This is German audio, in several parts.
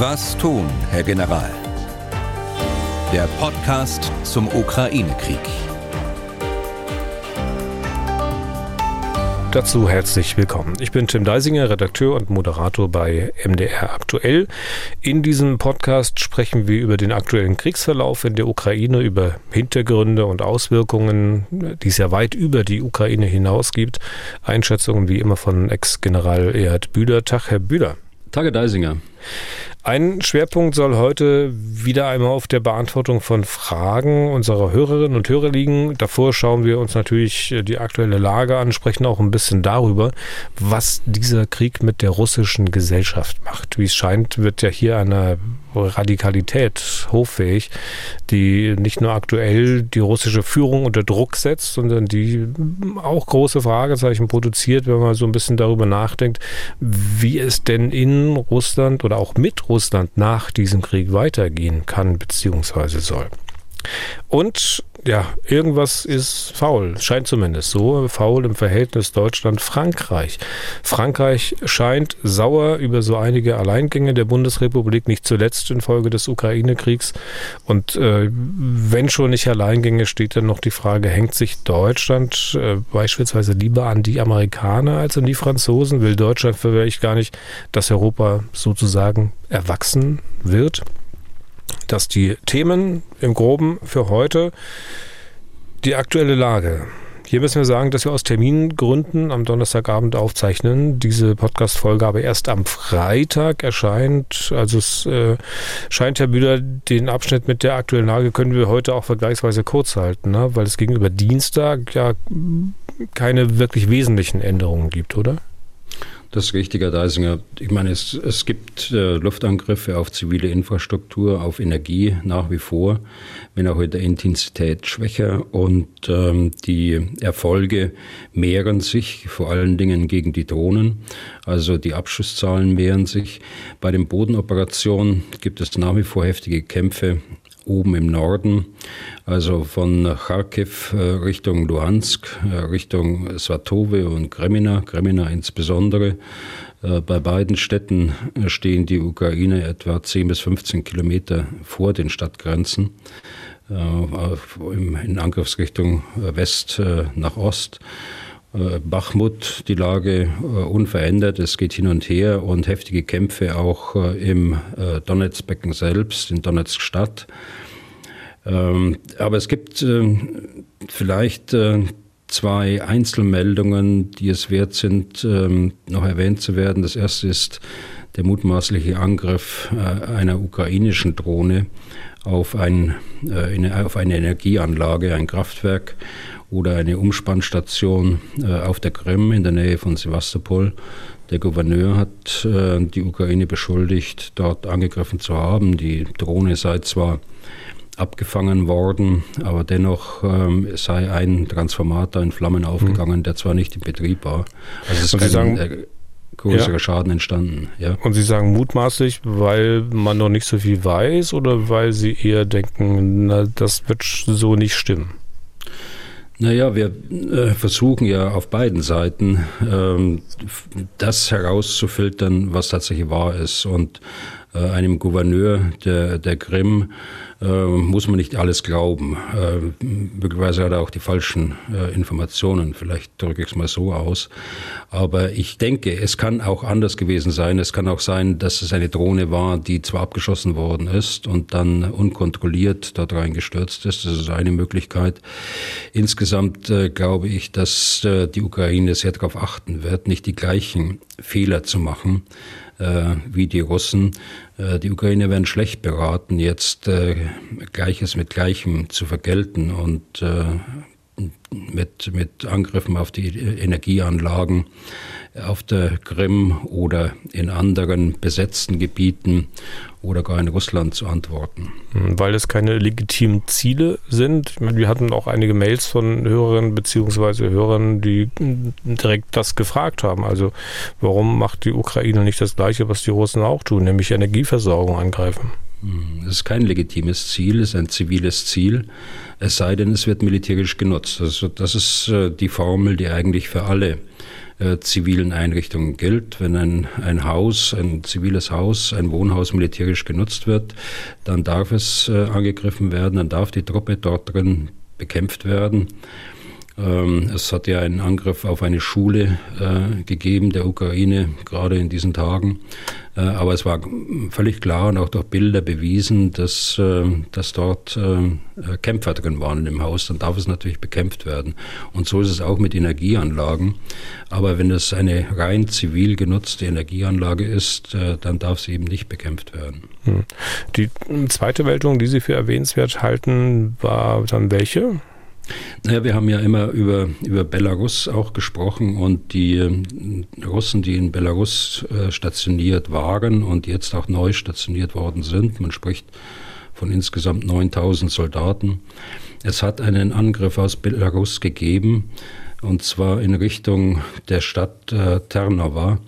Was tun, Herr General? Der Podcast zum Ukraine-Krieg. Dazu herzlich willkommen. Ich bin Tim Deisinger, Redakteur und Moderator bei MDR Aktuell. In diesem Podcast sprechen wir über den aktuellen Kriegsverlauf in der Ukraine, über Hintergründe und Auswirkungen, die es ja weit über die Ukraine hinaus gibt. Einschätzungen wie immer von Ex-General Erhard Bühler. Tag, Herr Bühler. Tage Deisinger. Ein Schwerpunkt soll heute wieder einmal auf der Beantwortung von Fragen unserer Hörerinnen und Hörer liegen. Davor schauen wir uns natürlich die aktuelle Lage an, sprechen auch ein bisschen darüber, was dieser Krieg mit der russischen Gesellschaft macht. Wie es scheint, wird ja hier eine Radikalität hoffähig, die nicht nur aktuell die russische Führung unter Druck setzt, sondern die auch große Fragezeichen produziert, wenn man so ein bisschen darüber nachdenkt, wie es denn in Russland oder auch mit Russland nach diesem Krieg weitergehen kann bzw. soll. Und ja, irgendwas ist faul, scheint zumindest so, faul im Verhältnis Deutschland-Frankreich. Frankreich scheint sauer über so einige Alleingänge der Bundesrepublik, nicht zuletzt infolge des Ukraine-Kriegs. Und äh, wenn schon nicht Alleingänge, steht dann noch die Frage, hängt sich Deutschland äh, beispielsweise lieber an die Amerikaner als an die Franzosen? Will Deutschland vielleicht gar nicht, dass Europa sozusagen erwachsen wird? Dass die Themen im Groben für heute die aktuelle Lage. Hier müssen wir sagen, dass wir aus Termingründen am Donnerstagabend aufzeichnen. Diese Podcast-Folge aber erst am Freitag erscheint. Also es äh, scheint, Herr Bühler, den Abschnitt mit der aktuellen Lage können wir heute auch vergleichsweise kurz halten, ne? weil es gegenüber Dienstag ja keine wirklich wesentlichen Änderungen gibt, oder? Das ist richtig, Herr Deisinger. Ich meine, es, es gibt äh, Luftangriffe auf zivile Infrastruktur, auf Energie nach wie vor, wenn auch in der Intensität schwächer. Und ähm, die Erfolge mehren sich, vor allen Dingen gegen die Drohnen. Also die Abschusszahlen mehren sich. Bei den Bodenoperationen gibt es nach wie vor heftige Kämpfe oben im Norden, also von Kharkiv äh, Richtung Luhansk, äh, Richtung Svatove und Kremina, Kremina insbesondere. Äh, bei beiden Städten stehen die Ukraine etwa 10 bis 15 Kilometer vor den Stadtgrenzen in Angriffsrichtung West nach Ost. Bachmut, die Lage unverändert, es geht hin und her und heftige Kämpfe auch im Donetsk-Becken selbst, in Donetsk-Stadt. Ähm, aber es gibt äh, vielleicht äh, zwei Einzelmeldungen, die es wert sind, ähm, noch erwähnt zu werden. Das erste ist der mutmaßliche Angriff äh, einer ukrainischen Drohne auf, ein, auf eine Energieanlage, ein Kraftwerk oder eine Umspannstation auf der Krim in der Nähe von Sevastopol. Der Gouverneur hat die Ukraine beschuldigt, dort angegriffen zu haben. Die Drohne sei zwar abgefangen worden, aber dennoch ähm, sei ein Transformator in Flammen mhm. aufgegangen, mhm. der zwar nicht in Betrieb war. Also es ist kein sagen, äh, größerer ja. Schaden entstanden. Ja. Und Sie sagen mutmaßlich, weil man noch nicht so viel weiß oder weil Sie eher denken, na, das wird so nicht stimmen? Naja, wir äh, versuchen ja auf beiden Seiten ähm, das herauszufiltern, was tatsächlich wahr ist. Und einem Gouverneur der, der Krim äh, muss man nicht alles glauben. Äh, möglicherweise hat er auch die falschen äh, Informationen, vielleicht drücke ich es mal so aus. Aber ich denke, es kann auch anders gewesen sein. Es kann auch sein, dass es eine Drohne war, die zwar abgeschossen worden ist und dann unkontrolliert dort reingestürzt ist. Das ist eine Möglichkeit. Insgesamt äh, glaube ich, dass äh, die Ukraine sehr darauf achten wird, nicht die gleichen Fehler zu machen äh, wie die Russen. Äh, die Ukrainer werden schlecht beraten, jetzt äh, Gleiches mit Gleichem zu vergelten und äh, mit, mit Angriffen auf die Energieanlagen auf der Krim oder in anderen besetzten Gebieten oder gar in Russland zu antworten. Hm, weil es keine legitimen Ziele sind. Wir hatten auch einige Mails von Hörerinnen bzw. Hörern, die direkt das gefragt haben. Also warum macht die Ukraine nicht das Gleiche, was die Russen auch tun, nämlich Energieversorgung angreifen? Hm, es ist kein legitimes Ziel, es ist ein ziviles Ziel, es sei denn, es wird militärisch genutzt. Also das ist äh, die Formel, die eigentlich für alle äh, zivilen Einrichtungen gilt. Wenn ein, ein Haus, ein ziviles Haus, ein Wohnhaus militärisch genutzt wird, dann darf es äh, angegriffen werden, dann darf die Truppe dort drin bekämpft werden. Ähm, es hat ja einen Angriff auf eine Schule äh, gegeben der Ukraine, gerade in diesen Tagen. Äh, aber es war völlig klar und auch durch Bilder bewiesen, dass, äh, dass dort Kämpfer drin waren dem Haus. Dann darf es natürlich bekämpft werden. Und so ist es auch mit Energieanlagen. Aber wenn es eine rein zivil genutzte Energieanlage ist, dann darf sie eben nicht bekämpft werden. Hm. Die zweite Meldung, die Sie für erwähnenswert halten, war dann welche? Naja, wir haben ja immer über, über Belarus auch gesprochen und die äh, Russen, die in Belarus äh, stationiert waren und jetzt auch neu stationiert worden sind. Man spricht von insgesamt 9000 Soldaten. Es hat einen Angriff aus Belarus gegeben und zwar in Richtung der Stadt äh, Ternova.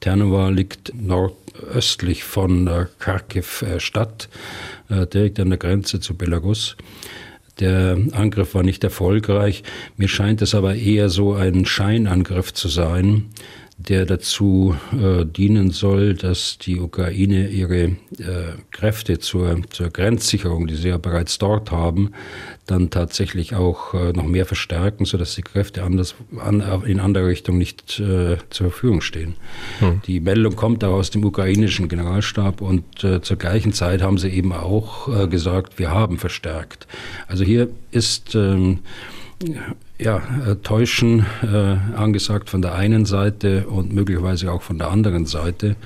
Ternova liegt nordöstlich von äh, Kharkiv äh, Stadt, äh, direkt an der Grenze zu Belarus. Der Angriff war nicht erfolgreich. Mir scheint es aber eher so ein Scheinangriff zu sein, der dazu äh, dienen soll, dass die Ukraine ihre äh, Kräfte zur, zur Grenzsicherung, die sie ja bereits dort haben, dann tatsächlich auch äh, noch mehr verstärken, sodass die Kräfte anders, an, in anderer Richtung nicht äh, zur Verfügung stehen. Hm. Die Meldung kommt auch aus dem ukrainischen Generalstab und äh, zur gleichen Zeit haben sie eben auch äh, gesagt, wir haben verstärkt. Also hier ist ähm, ja, äh, Täuschen äh, angesagt von der einen Seite und möglicherweise auch von der anderen Seite.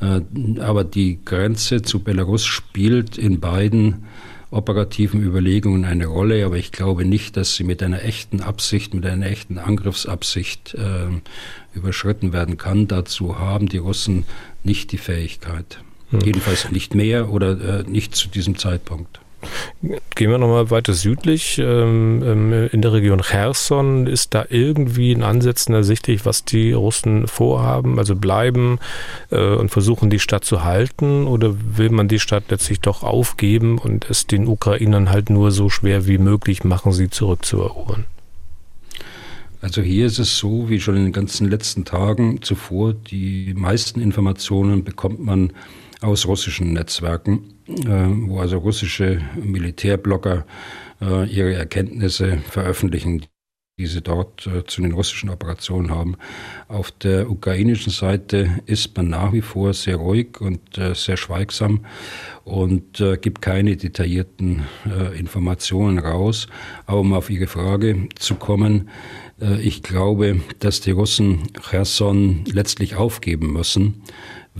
Äh, aber die Grenze zu Belarus spielt in beiden operativen Überlegungen eine Rolle, aber ich glaube nicht, dass sie mit einer echten Absicht, mit einer echten Angriffsabsicht äh, überschritten werden kann. Dazu haben die Russen nicht die Fähigkeit. Hm. Jedenfalls nicht mehr oder äh, nicht zu diesem Zeitpunkt. Gehen wir nochmal weiter südlich. Ähm, ähm, in der Region Cherson ist da irgendwie in Ansätzen ersichtlich, was die Russen vorhaben, also bleiben äh, und versuchen, die Stadt zu halten oder will man die Stadt letztlich doch aufgeben und es den Ukrainern halt nur so schwer wie möglich machen, sie zurückzuerobern? Also hier ist es so, wie schon in den ganzen letzten Tagen zuvor, die meisten Informationen bekommt man aus russischen Netzwerken, wo also russische Militärblogger äh, ihre Erkenntnisse veröffentlichen, die sie dort äh, zu den russischen Operationen haben. Auf der ukrainischen Seite ist man nach wie vor sehr ruhig und äh, sehr schweigsam und gibt keine detaillierten Informationen raus. Aber um auf Ihre Frage zu kommen, ich glaube, dass die Russen Cherson letztlich aufgeben müssen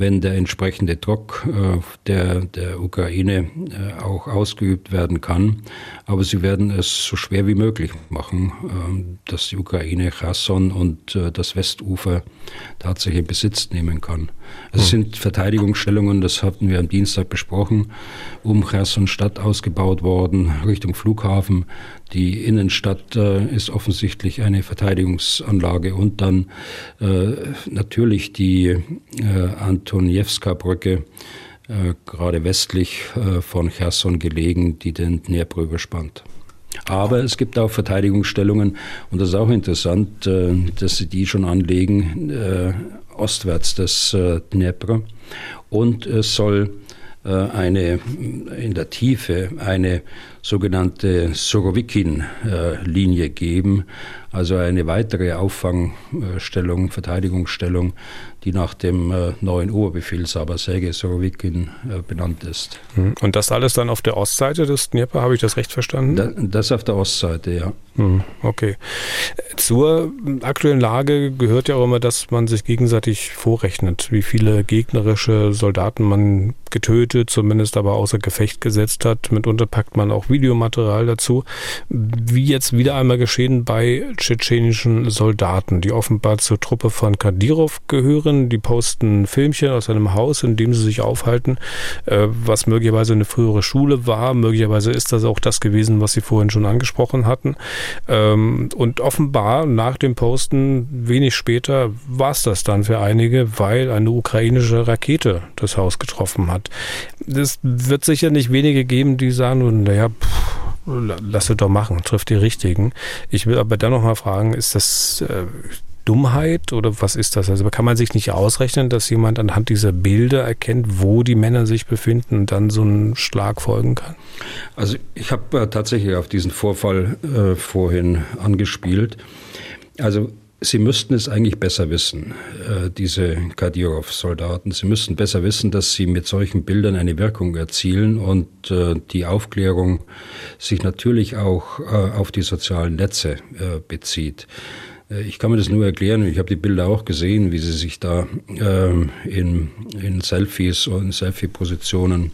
wenn der entsprechende Druck äh, der, der Ukraine äh, auch ausgeübt werden kann. Aber sie werden es so schwer wie möglich machen, äh, dass die Ukraine Cherson und äh, das Westufer tatsächlich in Besitz nehmen kann. Es hm. sind Verteidigungsstellungen, das hatten wir am Dienstag besprochen, um Cherson Stadt ausgebaut worden, Richtung Flughafen. Die Innenstadt äh, ist offensichtlich eine Verteidigungsanlage und dann äh, natürlich die Antoniewska-Brücke, äh, gerade westlich äh, von Cherson gelegen, die den Dnepr überspannt. Aber es gibt auch Verteidigungsstellungen, und das ist auch interessant, äh, dass sie die schon anlegen, ostwärts des Dnepr. Und es soll eine in der Tiefe eine sogenannte Sorowikin-Linie geben, also eine weitere Auffangstellung, Verteidigungsstellung, die nach dem äh, neuen Oberbefehlshaber Sergei Sorowikin äh, benannt ist. Hm. Und das alles dann auf der Ostseite des Dnieper, habe ich das recht verstanden? Da, das auf der Ostseite, ja. Hm, okay. Zur aktuellen Lage gehört ja auch immer, dass man sich gegenseitig vorrechnet, wie viele gegnerische Soldaten man getötet, zumindest aber außer Gefecht gesetzt hat. Mitunter packt man auch Videomaterial dazu. Wie jetzt wieder einmal geschehen bei tschetschenischen Soldaten, die offenbar zur Truppe von Kadyrov gehören. Die posten Filmchen aus einem Haus, in dem sie sich aufhalten, äh, was möglicherweise eine frühere Schule war. Möglicherweise ist das auch das gewesen, was Sie vorhin schon angesprochen hatten. Ähm, und offenbar nach dem Posten, wenig später, war es das dann für einige, weil eine ukrainische Rakete das Haus getroffen hat. Es wird sicher nicht wenige geben, die sagen, naja, lass es doch machen, trifft die Richtigen. Ich will aber dann nochmal fragen, ist das äh, Dummheit oder was ist das? Also kann man sich nicht ausrechnen, dass jemand anhand dieser Bilder erkennt, wo die Männer sich befinden und dann so einen Schlag folgen kann? Also ich habe äh, tatsächlich auf diesen Vorfall äh, vorhin angespielt. Also Sie müssten es eigentlich besser wissen, äh, diese Kadyrov-Soldaten. Sie müssten besser wissen, dass sie mit solchen Bildern eine Wirkung erzielen und äh, die Aufklärung sich natürlich auch äh, auf die sozialen Netze bezieht. Ich kann mir das nur erklären, ich habe die Bilder auch gesehen, wie sie sich da ähm, in, Selfies und Selfie-Positionen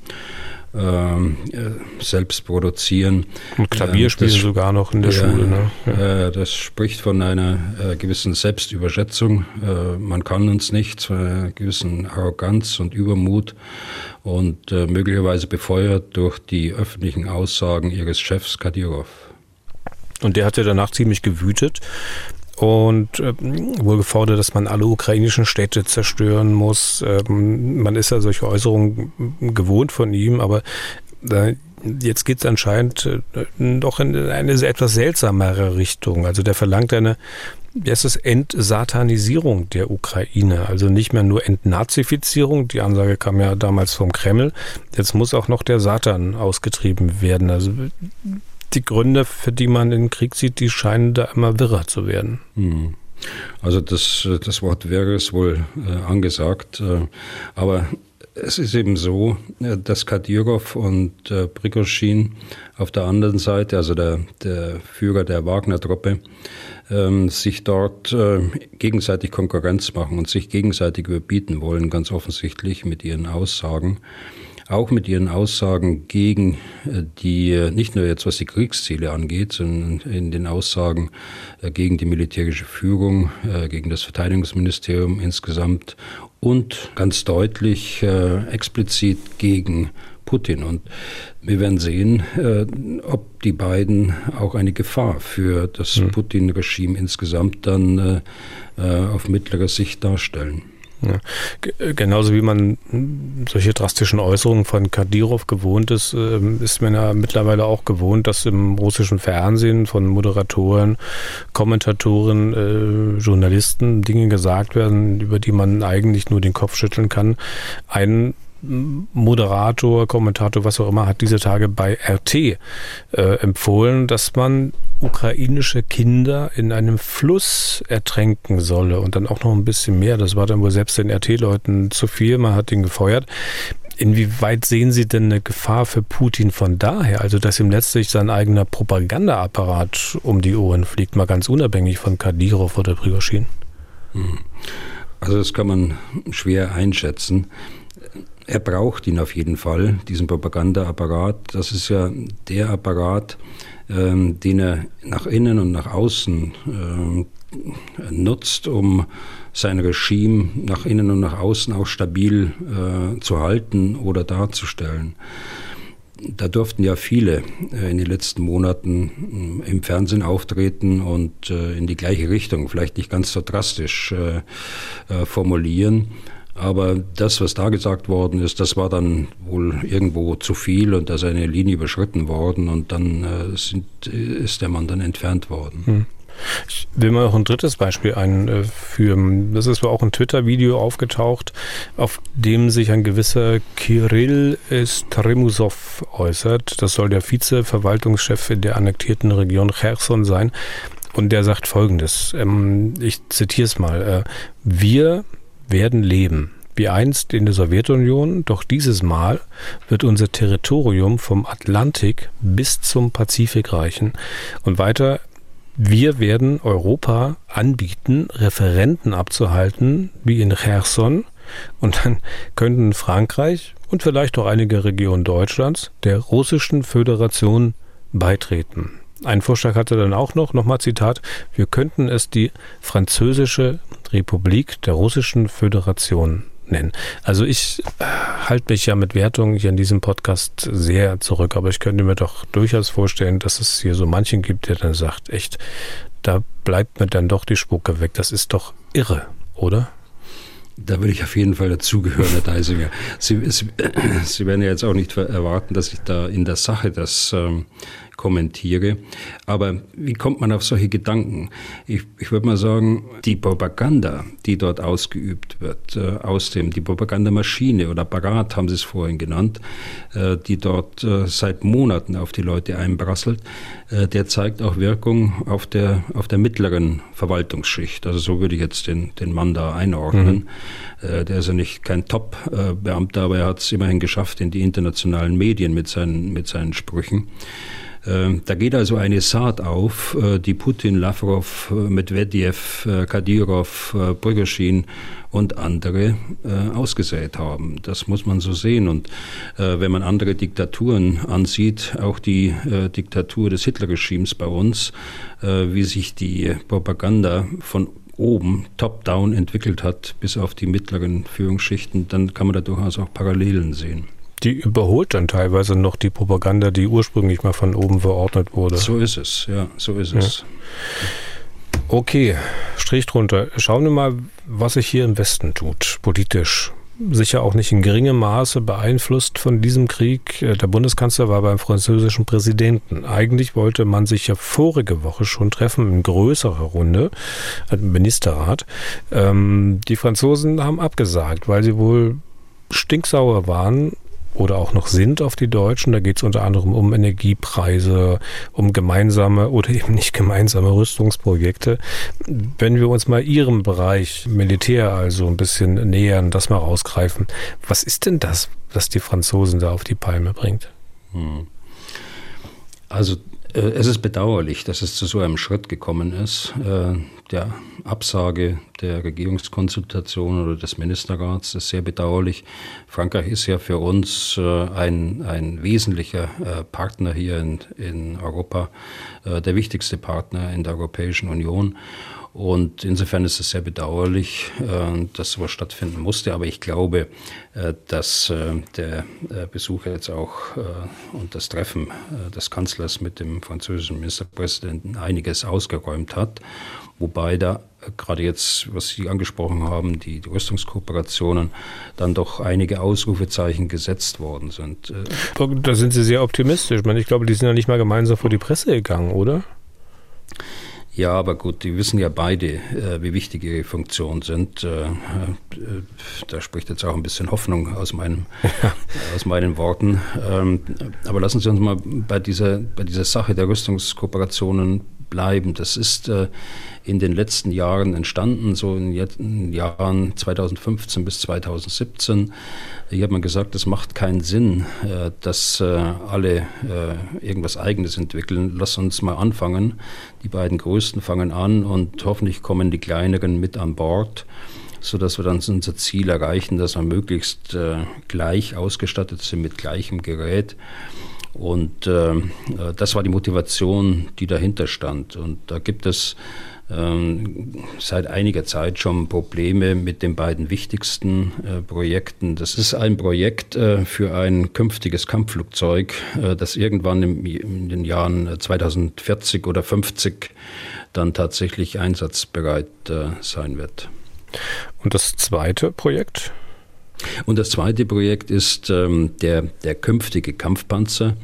selbst produzieren. Und Klavier spielen ähm, sogar noch in der ja, Schule. Ne? Ja. Äh, das spricht von einer äh, gewissen Selbstüberschätzung. Äh, man kann uns nichts, von einer gewissen Arroganz und Übermut und äh, möglicherweise befeuert durch die öffentlichen Aussagen ihres Chefs Kadyrov. Und der hat ja danach ziemlich gewütet und äh, wohl gefordert, dass man alle ukrainischen Städte zerstören muss. Ähm, man ist ja solche Äußerungen gewohnt von ihm, aber äh, jetzt geht es anscheinend äh, doch in eine etwas seltsamere Richtung. Also der verlangt eine es, Entsatanisierung der Ukraine. Also nicht mehr nur Entnazifizierung. Die Ansage kam ja damals vom Kreml. Jetzt muss auch noch der Satan ausgetrieben werden. Also die Gründe, für die man den Krieg sieht, die scheinen da immer wirrer zu werden. Hm. Also das, das Wort wäre es wohl äh, angesagt. Äh, aber es ist eben so, äh, dass Kadyrov und äh, Prigozhin auf der anderen Seite, also der, der Führer der Wagner-Truppe, ähm, sich dort äh, gegenseitig Konkurrenz machen und sich gegenseitig überbieten wollen, ganz offensichtlich mit ihren Aussagen auch mit ihren Aussagen gegen äh, die, äh, nicht nur jetzt was die Kriegsziele angeht, sondern in den Aussagen äh, gegen die militärische Führung, gegen das Verteidigungsministerium insgesamt und ganz deutlich explizit gegen Putin. Und wir werden sehen, ob die beiden auch eine Gefahr für das mhm. Putin-Regime insgesamt dann auf mittlere Sicht darstellen. Ja. Genauso wie man solche drastischen Äußerungen von Kadyrov gewohnt ist, ähm, ist man ja mittlerweile auch gewohnt, dass im russischen Fernsehen von Moderatoren, Kommentatoren, äh, Journalisten Dinge gesagt werden, über die man eigentlich nur den Kopf schütteln kann. Ein Moderator, Kommentator, was auch immer, hat diese Tage bei RT äh, empfohlen, dass man ukrainische Kinder in einem Fluss ertränken solle und dann auch noch ein bisschen mehr. Das war dann wohl selbst den RT-Leuten zu viel. Man hat ihn gefeuert. Inwieweit sehen Sie denn eine Gefahr für Putin von daher? Also, dass ihm letztlich sein eigener Propagandaapparat um die Ohren fliegt, mal ganz unabhängig von Kadyrov oder Prigozhin? Hm. Also, das kann man schwer einschätzen. Er braucht ihn auf jeden Fall, diesen Propagandaapparat. Das ist ja der Apparat, ähm, den er nach innen und nach außen ähm, nutzt, um sein Regime nach innen und nach außen auch stabil äh, zu halten oder darzustellen. Da durften ja viele äh, in den letzten Monaten äh, im Fernsehen auftreten und äh, in die gleiche Richtung, vielleicht nicht ganz so drastisch formulieren. Aber das, was da gesagt worden ist, das war dann wohl irgendwo zu viel und da ist eine Linie überschritten worden und dann äh, sind, ist der Mann dann entfernt worden. Hm. Ich will mal noch ein drittes Beispiel einführen. Das ist auch ein Twitter-Video aufgetaucht, auf dem sich ein gewisser Kirill Stremusov äußert. Das soll der Vize-Verwaltungschef in der annektierten Region Cherson sein. Und der sagt Folgendes. Ähm, ich zitiere es mal. Äh, wir werden leben, wie einst in der Sowjetunion, doch dieses Mal wird unser Territorium vom Atlantik bis zum Pazifik reichen. Und weiter, wir werden Europa anbieten, Referenten abzuhalten, wie in Cherson, und dann könnten Frankreich und vielleicht auch einige Regionen Deutschlands der russischen Föderation beitreten. Ein Vorschlag hatte dann auch noch, nochmal Zitat, wir könnten es die französische Republik der Russischen Föderation nennen. Also ich äh, halte mich ja mit Wertungen hier in diesem Podcast sehr zurück, aber ich könnte mir doch durchaus vorstellen, dass es hier so manchen gibt, der dann sagt, echt, da bleibt mir dann doch die Spucke weg. Das ist doch irre, oder? Da würde ich auf jeden Fall dazugehören, Herr Deisinger. Sie, Sie, Sie, werden ja jetzt auch nicht erwarten, dass ich da in der Sache das ähm, kommentiere. Aber wie kommt man auf solche Gedanken? Ich, ich würde mal sagen, die Propaganda, die dort ausgeübt wird, äh, aus dem, die Propagandamaschine oder Apparat haben Sie es vorhin genannt, äh, die dort äh, seit Monaten auf die Leute einbrasselt, äh, der zeigt auch Wirkung auf der, auf der mittleren Verwaltungsschicht. Also so würde ich jetzt den, den Mann da einordnen. Mhm. Äh, der ist ja nicht kein Top-Beamter, aber er hat es immerhin geschafft in die internationalen Medien mit seinen, mit seinen Sprüchen. Ähm, da geht also eine Saat auf, äh, die Putin, Lavrov, äh, Medvedev, äh, Kadyrov, Prigozhin und andere ausgesät haben. Das muss man so sehen. Und wenn man andere Diktaturen ansieht, auch die Diktatur des Hitlerregimes bei uns, wie sich die Propaganda von oben, top-down entwickelt hat, bis auf die mittleren Führungsschichten, dann kann man da durchaus auch Parallelen sehen die überholt dann teilweise noch die Propaganda, die ursprünglich mal von oben verordnet wurde. So ist es, ja, so ist es. Okay, Strich drunter. Schauen wir mal, was sich hier im Westen tut, politisch. Sicher auch nicht in geringem Maße beeinflusst von diesem Krieg. Äh, der Bundeskanzler war beim französischen Präsidenten. Eigentlich wollte man sich ja vorige Woche schon treffen in größerer Runde, im Ministerrat. Ähm, die Franzosen haben abgesagt, weil sie wohl stinksauer waren oder auch noch sind auf die Deutschen. Da geht es unter anderem um Energiepreise, um gemeinsame oder eben nicht gemeinsame Rüstungsprojekte. Wenn wir uns mal Ihrem Bereich Militär also ein bisschen nähern, das mal rausgreifen, was ist denn das, was die Franzosen da auf die Palme bringt? Hm. Also es ist bedauerlich, dass es zu so einem Schritt gekommen ist, äh, der Absage der Regierungskonsultation oder des Ministerrats ist sehr bedauerlich. Frankreich ist ja für uns äh, ein, ein wesentlicher Partner hier in, in Europa, der wichtigste Partner in der Europäischen Union. Und insofern ist es sehr bedauerlich, äh, dass sowas stattfinden musste. Aber ich glaube, äh, dass äh, der Besuch jetzt auch und das Treffen des Kanzlers mit dem französischen Ministerpräsidenten einiges ausgeräumt hat. Wobei da gerade jetzt, was Sie angesprochen haben, die, Rüstungskooperationen, dann doch einige Ausrufezeichen gesetzt worden sind. Da sind Sie sehr optimistisch. Ich, glaube, die sind ja nicht mal gemeinsam vor die Presse gegangen, oder? Ja, aber gut, die wissen ja beide, äh, wie wichtig ihre Funktionen sind. Äh, äh, da spricht jetzt auch ein bisschen Hoffnung aus, meinem, aus meinen Worten. Ähm, aber lassen Sie uns mal bei dieser, bei dieser Sache der Rüstungskooperationen bleiben. Das ist äh, in den letzten Jahren entstanden, so in den Jahren 2015 bis 2017. Hier hat man gesagt, es macht keinen Sinn, äh, dass äh, alle äh, irgendwas Eigenes entwickeln. Lass uns mal anfangen. Die beiden Größten fangen an und hoffentlich kommen die Kleineren mit an Bord sodass wir dann unser Ziel erreichen, dass wir möglichst äh, gleich ausgestattet sind mit gleichem Gerät. Und äh, das war die Motivation, die dahinter stand. Und da gibt es ähm, seit einiger Zeit schon Probleme mit den beiden wichtigsten äh, Projekten. Das ist ein Projekt äh, für ein künftiges Kampfflugzeug, äh, das irgendwann im, in den Jahren 2040 oder 50 dann tatsächlich einsatzbereit äh, sein wird. Und das zweite Projekt? Und das zweite Projekt ist ähm, der, der künftige Kampfpanzer,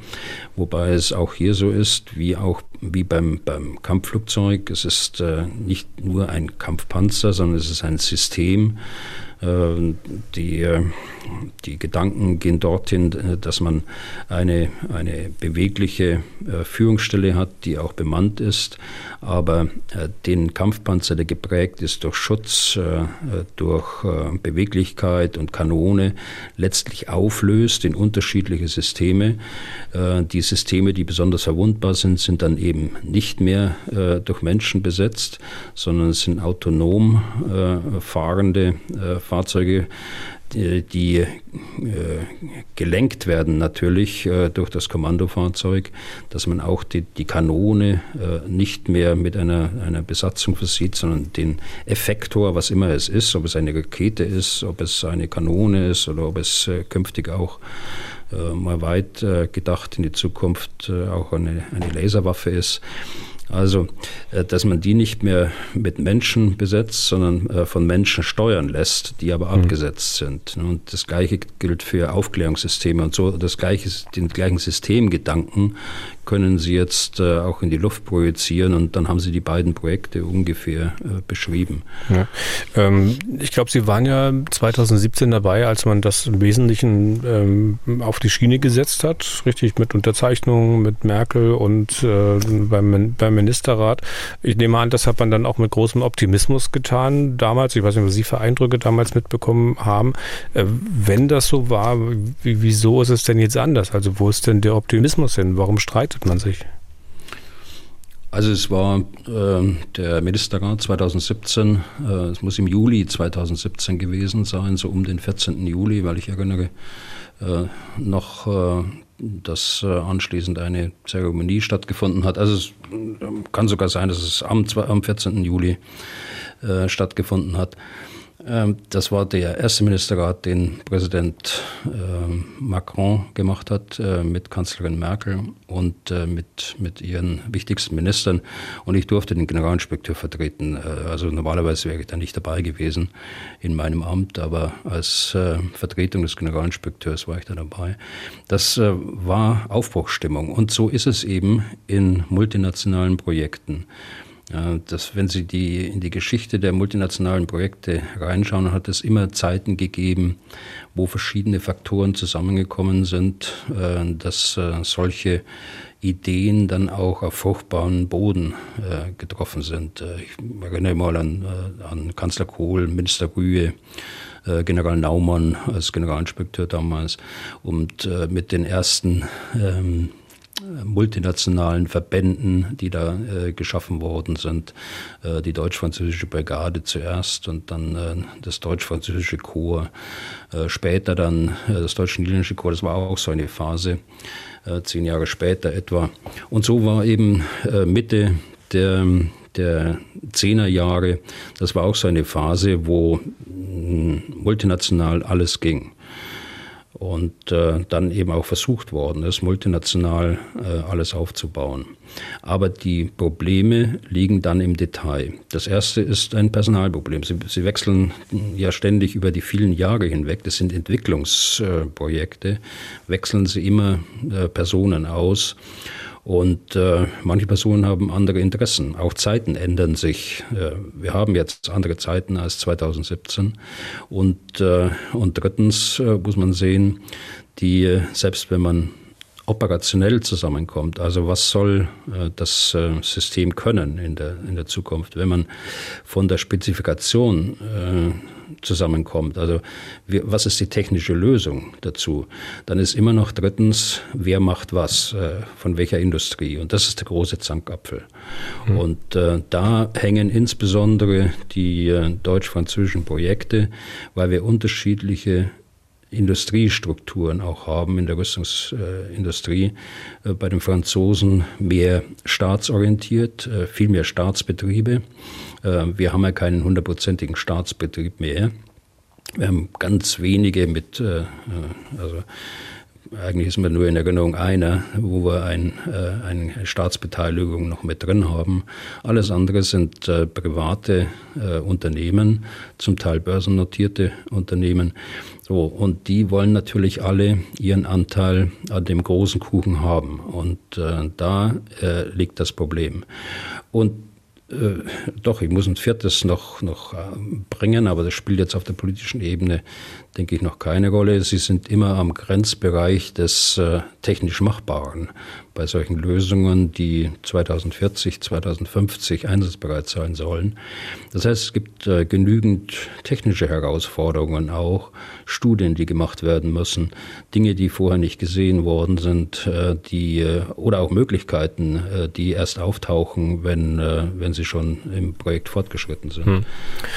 wobei es auch hier so ist, wie auch wie beim, beim Kampfflugzeug. Es ist äh, nicht nur ein Kampfpanzer, sondern es ist ein System, äh, die, äh, die Gedanken gehen dorthin, äh, dass man eine, eine bewegliche Führungsstelle hat, die auch bemannt ist, aber den Kampfpanzer, der geprägt ist durch Schutz, durch Beweglichkeit und Kanone, letztlich auflöst in unterschiedliche Systeme. Die Systeme, die besonders verwundbar sind, sind dann eben nicht mehr durch Menschen besetzt, sondern es sind autonom fahrende Fahrzeuge, die, die äh, gelenkt werden natürlich äh, durch das Kommandofahrzeug, dass man auch die, die Kanone äh, nicht mehr mit einer, einer Besatzung versieht, sondern den Effektor, was immer es ist, ob es eine Rakete ist, ob es eine Kanone ist oder ob es äh, künftig auch äh, mal weit äh, gedacht in die Zukunft auch eine, eine Laserwaffe ist also, äh, dass man die nicht mehr mit Menschen besetzt, sondern äh, von Menschen steuern lässt, die aber mhm. abgesetzt sind. Und das Gleiche gilt für Aufklärungssysteme und so. Das gleiche, den gleichen Systemgedanken können Sie jetzt äh, auch in die Luft projizieren und dann haben Sie die beiden Projekte ungefähr äh, beschrieben. Ja. Ähm, ich glaube, Sie waren ja 2017 dabei, als man das im Wesentlichen ähm, auf die Schiene gesetzt hat, richtig mit Unterzeichnungen mit Merkel und äh, beim, beim Ministerrat. Ich nehme an, das hat man dann auch mit großem Optimismus getan damals. Ich weiß nicht, was Sie für Eindrücke damals mitbekommen haben. Äh, wenn das so war, wieso ist es denn jetzt anders? Also wo ist denn der Optimismus hin? Warum streitet streitet man sich? Also es war äh, der Ministerrat 2017, äh, es muss im Juli 2017 gewesen sein, so um den 14. Juli, weil ich erinnere äh, noch, äh, dass äh, anschließend eine Zeremonie stattgefunden hat. Also es äh, kann sogar sein, dass es am, am 14. Juli stattgefunden hat. Ähm, das war der erste Ministerrat, den Präsident ähm, Macron gemacht hat äh, mit Kanzlerin Merkel und äh, mit, mit ihren wichtigsten Ministern. Und ich durfte den Generalinspekteur vertreten. Äh, also normalerweise wäre ich da nicht dabei gewesen in meinem Amt, aber als Vertretung des Generalinspekteurs war ich da dabei. Das war Aufbruchsstimmung. Und so ist es eben in multinationalen Projekten. Das, wenn Sie die, in die Geschichte der multinationalen Projekte reinschauen, hat es immer Zeiten gegeben, wo verschiedene Faktoren zusammengekommen sind, äh, dass äh, solche Ideen dann auch auf fruchtbaren Boden äh, getroffen sind. Ich erinnere mal an, an Kanzler Kohl, Minister Rühe, General Naumann als Generalinspekteur damals und mit den ersten ähm, multinationalen Verbänden, die da äh, geschaffen worden sind. Äh, die deutsch-französische Brigade zuerst und dann äh, das deutsch-französische Korps, äh, später dann äh, das deutsch-niederländische Korps, das war auch so eine Phase, äh, zehn Jahre später etwa. Und so war eben Mitte der der Zehnerjahre, das war auch so eine Phase, wo mm, multinational alles ging und äh, dann eben auch versucht worden ist, multinational äh, alles aufzubauen. Aber die Probleme liegen dann im Detail. Das erste ist ein Personalproblem. Sie, sie wechseln ja ständig über die vielen Jahre hinweg. Das sind Entwicklungsprojekte. Wechseln sie immer äh, Personen aus. Und äh, manche Personen haben andere Interessen. Auch Zeiten ändern sich. Äh, wir haben jetzt andere Zeiten als 2017. Und, äh, und drittens äh, muss man sehen, die, selbst wenn man operationell zusammenkommt. Also was soll äh, das äh, System können in der, in der Zukunft, wenn man von der Spezifikation äh, zusammenkommt? Also wir, was ist die technische Lösung dazu? Dann ist immer noch drittens, wer macht was, äh, von welcher Industrie? Und das ist der große Zankapfel. Mhm. Und äh, da hängen insbesondere die äh, deutsch-französischen Projekte, weil wir unterschiedliche Industriestrukturen auch haben in der Rüstungsindustrie. Äh, bei den Franzosen mehr staatsorientiert, äh, viel mehr Staatsbetriebe. Äh, wir haben ja keinen hundertprozentigen Staatsbetrieb mehr. Wir haben ganz wenige mit, also eigentlich ist mir nur in Erinnerung einer, wo wir ein, äh, eine Staatsbeteiligung noch mit drin haben. Alles andere sind äh, private äh, Unternehmen, zum Teil börsennotierte Unternehmen. So, und die wollen natürlich alle ihren Anteil an dem großen Kuchen haben. Und äh, da äh, liegt das Problem. Und äh, doch, ich muss ein viertes noch, noch äh, bringen, aber das spielt jetzt auf der politischen Ebene, denke ich, noch keine Rolle. Sie sind immer am Grenzbereich des äh, technisch Machbaren. Bei solchen Lösungen, die 2040, 2050 einsatzbereit sein sollen. Das heißt, es gibt äh, genügend technische Herausforderungen auch, Studien, die gemacht werden müssen, Dinge, die vorher nicht gesehen worden sind, äh, die äh, oder auch Möglichkeiten, äh, die erst auftauchen, wenn, äh, wenn sie schon im Projekt fortgeschritten sind. Hm.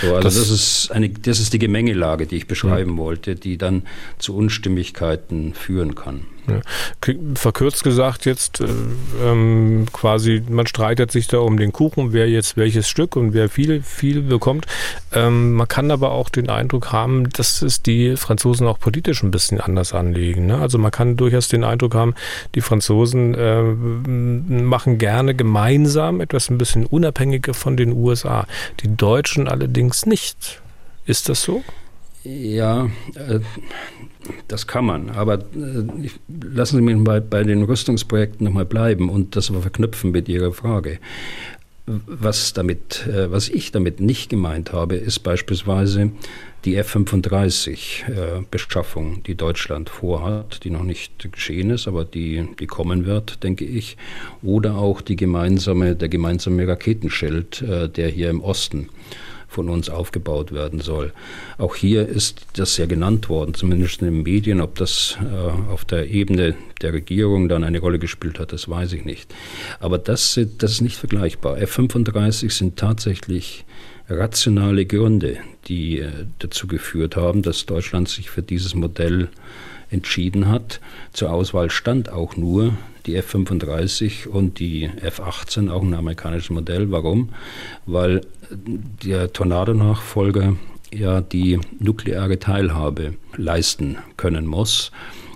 So, also das, das, ist eine, das ist die Gemengelage, die ich beschreiben hm. wollte, die dann zu Unstimmigkeiten führen kann. Ja. Verkürzt gesagt jetzt äh, ähm, quasi, man streitet sich da um den Kuchen, wer jetzt welches Stück und wer viel, viel bekommt. Ähm, man kann aber auch den Eindruck haben, dass es die Franzosen auch politisch ein bisschen anders anlegen. Ne? Also man kann durchaus den Eindruck haben, die Franzosen äh, machen gerne gemeinsam etwas ein bisschen unabhängiger von den USA. Die Deutschen allerdings nicht. Ist das so? Ja, äh, das kann man. Aber äh, lassen Sie mich mal bei den Rüstungsprojekten nochmal bleiben und das aber verknüpfen mit Ihrer Frage. Was, damit, äh, was ich damit nicht gemeint habe, ist beispielsweise die F-35-Beschaffung, die Deutschland vorhat, die noch nicht geschehen ist, aber die, die kommen wird, denke ich. Oder auch die gemeinsame, der gemeinsame Raketenschild, der hier im Osten von uns aufgebaut werden soll. Auch hier ist das ja genannt worden, zumindest in den Medien. Ob das äh, auf der Ebene der Regierung dann eine Rolle gespielt hat, das weiß ich nicht. Aber das, das ist nicht vergleichbar. F-35 sind tatsächlich rationale Gründe, die äh, dazu geführt haben, dass Deutschland sich für dieses Modell entschieden hat. Zur Auswahl stand auch nur die F-35 und die F-18, auch ein amerikanisches Modell. Warum? Weil der Tornado-Nachfolger ja die nukleare Teilhabe leisten können muss.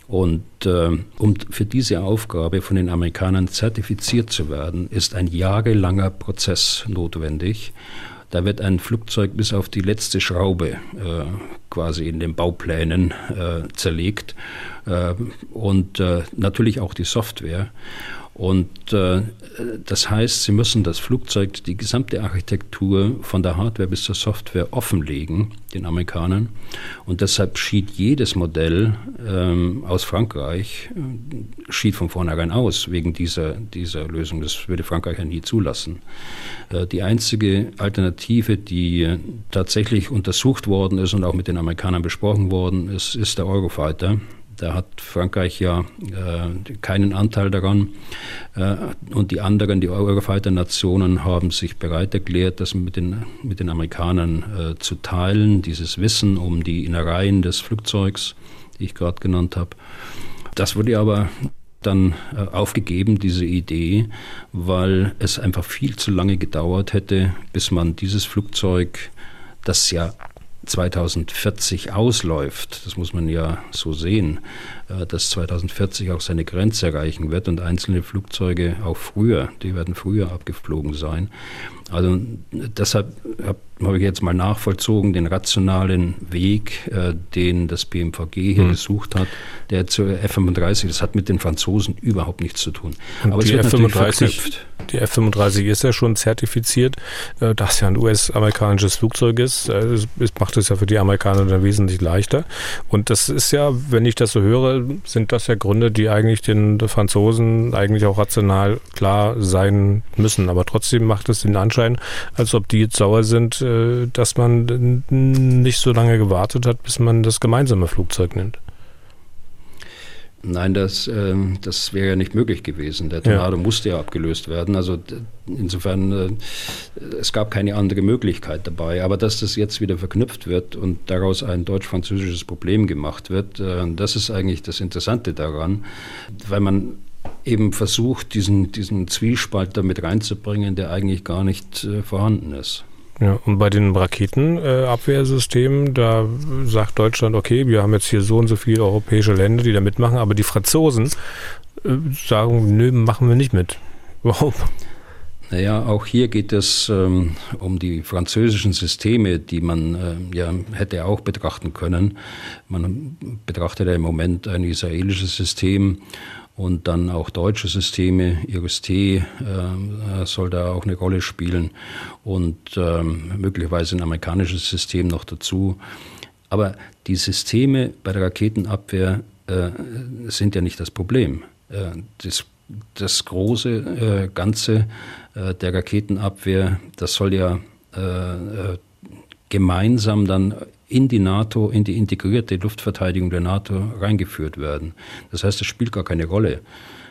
Und äh, um für diese Aufgabe von den Amerikanern zertifiziert zu werden, ist ein jahrelanger Prozess notwendig. Da wird ein Flugzeug bis auf die letzte Schraube äh, quasi in den Bauplänen äh, zerlegt äh, und äh, natürlich auch die Software. Und äh, das heißt, Sie müssen das Flugzeug, die gesamte Architektur von der Hardware bis zur Software offenlegen, den Amerikanern. Und deshalb schied jedes Modell ähm, aus Frankreich, äh, schied von vornherein aus wegen dieser, dieser Lösung. Das würde Frankreich ja nie zulassen. Äh, die einzige Alternative, die äh, tatsächlich untersucht worden ist und auch mit den Amerikanern besprochen worden ist, ist der Eurofighter. Da hat Frankreich ja äh, keinen Anteil daran. Äh, und die anderen, die Eurofighter-Nationen, haben sich bereit erklärt, das mit den, mit den Amerikanern äh, zu teilen, dieses Wissen um die Innereien des Flugzeugs, die ich gerade genannt habe. Das wurde aber dann äh, aufgegeben, diese Idee, weil es einfach viel zu lange gedauert hätte, bis man dieses Flugzeug, das ja 2040 ausläuft, das muss man ja so sehen, äh, dass 2040 auch seine Grenze erreichen wird und einzelne Flugzeuge auch früher, die werden früher abgeflogen sein. Also deshalb habe ich jetzt mal nachvollzogen den rationalen Weg, äh, den das BMVG hier mhm. gesucht hat, der zur F-35, das hat mit den Franzosen überhaupt nichts zu tun. Und Aber die F-35, die F-35 ist ja schon zertifiziert, äh, da es ja ein US-amerikanisches Flugzeug ist, äh, es macht es ja für die Amerikaner dann wesentlich leichter. Und das ist ja, wenn ich das so höre, sind das ja Gründe, die eigentlich den Franzosen eigentlich auch rational klar sein müssen. Aber trotzdem macht es den Anschein, als ob die jetzt sauer sind, äh, dass man nicht so lange gewartet hat, bis man das gemeinsame Flugzeug nimmt. Nein, das, äh, das wäre ja nicht möglich gewesen. Der Tornado ja. musste ja abgelöst werden. Also insofern, äh, es gab keine andere Möglichkeit dabei. Aber dass das jetzt wieder verknüpft wird und daraus ein deutsch-französisches Problem gemacht wird, äh, das ist eigentlich das Interessante daran, weil man eben versucht, diesen, diesen Zwiespalt damit reinzubringen, der eigentlich gar nicht äh, vorhanden ist. Ja, und bei den Raketenabwehrsystemen, äh, da sagt Deutschland, okay, wir haben jetzt hier so und so viele europäische Länder, die da mitmachen, aber die Franzosen äh, sagen, nö, machen wir nicht mit. Warum? Naja, auch hier geht es ähm, um die französischen Systeme, die man äh, ja hätte auch betrachten können. Man betrachtet ja im Moment ein israelisches System und dann auch deutsche Systeme, IRST äh, soll da auch eine Rolle spielen und ähm, möglicherweise ein amerikanisches System noch dazu. Aber die Systeme bei der Raketenabwehr äh, sind ja nicht das Problem. Äh, das das große äh, Ganze äh, der Raketenabwehr, das soll ja äh, gemeinsam dann in die NATO, in die integrierte Luftverteidigung der NATO reingeführt werden. Das heißt, es spielt gar keine Rolle,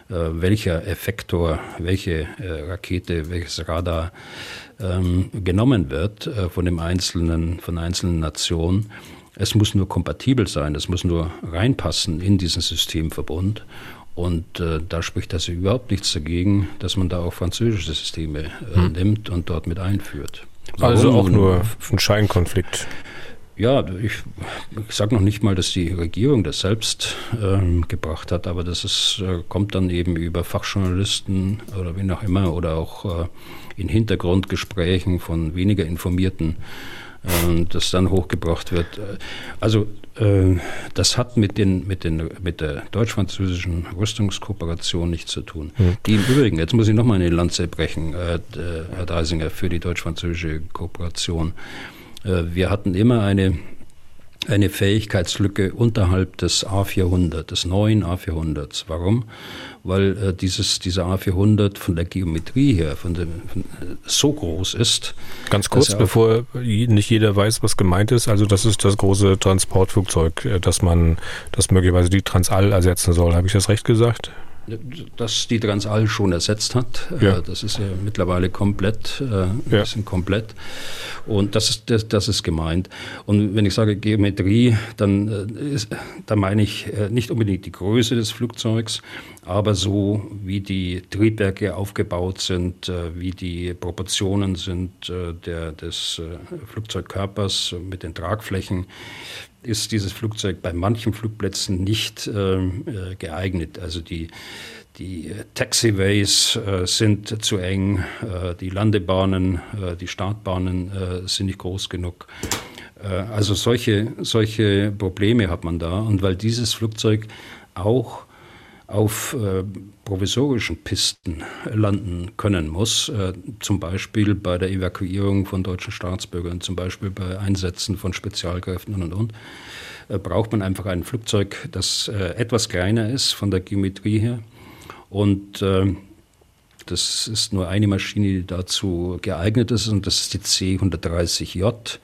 welcher Effektor, welche Rakete, welches Radar ähm, genommen wird von dem einzelnen, von einzelnen Nationen. Es muss nur kompatibel sein, es muss nur reinpassen in diesen Systemverbund. Und äh, da spricht also überhaupt nichts dagegen, dass man da auch französische Systeme äh, hm. nimmt und dort mit einführt. Warum? Also auch nur ein Scheinkonflikt. Ja, ich, ich sage noch nicht mal, dass die Regierung das selbst ähm, gebracht hat, aber das ist, äh, kommt dann eben über Fachjournalisten oder wie auch immer oder auch äh, in Hintergrundgesprächen von weniger informierten äh, das dann hochgebracht wird. Also äh, das hat mit, den, mit, den, mit der deutsch-französischen Rüstungskooperation nichts zu tun. Mhm. Die im Übrigen, jetzt muss ich nochmal eine Lanze brechen, äh, Herr Dreisinger, für die deutsch-französische Kooperation. Wir hatten immer eine eine Fähigkeitslücke unterhalb des A400, des neuen A400s. Warum? Weil äh, dieses, dieser A400 von der Geometrie her von dem, von, äh, so groß ist. Ganz kurz, bevor nicht jeder weiß, was gemeint ist. Also das ist das große Transportflugzeug, äh, das man, das möglicherweise die Transall ersetzen soll. Habe ich das recht gesagt? Dass die Transall schon ersetzt hat. Äh, ja. Das ist ja mittlerweile komplett, äh, ja. sind komplett. Und das ist, das, das, ist gemeint. Und wenn ich sage Geometrie, dann, äh, ist, dann meine ich nicht unbedingt die Größe des Flugzeugs, aber so wie die Triebwerke aufgebaut sind, wie die Proportionen sind der, des Flugzeugkörpers mit den Tragflächen, ist dieses Flugzeug bei manchen Flugplätzen nicht ähm, äh, geeignet. Also die, die Taxiways äh, sind zu eng, äh, die Landebahnen, äh, die Startbahnen äh, sind nicht groß genug. Äh, also solche, solche Probleme hat man da. Und weil dieses Flugzeug auch auf provisorischen Pisten landen können muss, äh, zum Beispiel bei der Evakuierung von deutschen Staatsbürgern, zum Beispiel bei Einsätzen von Spezialkräften und und und, äh, braucht man einfach ein Flugzeug, das äh, etwas kleiner ist von der Geometrie her und äh, das ist nur eine Maschine, die dazu geeignet ist und das ist die C-130J.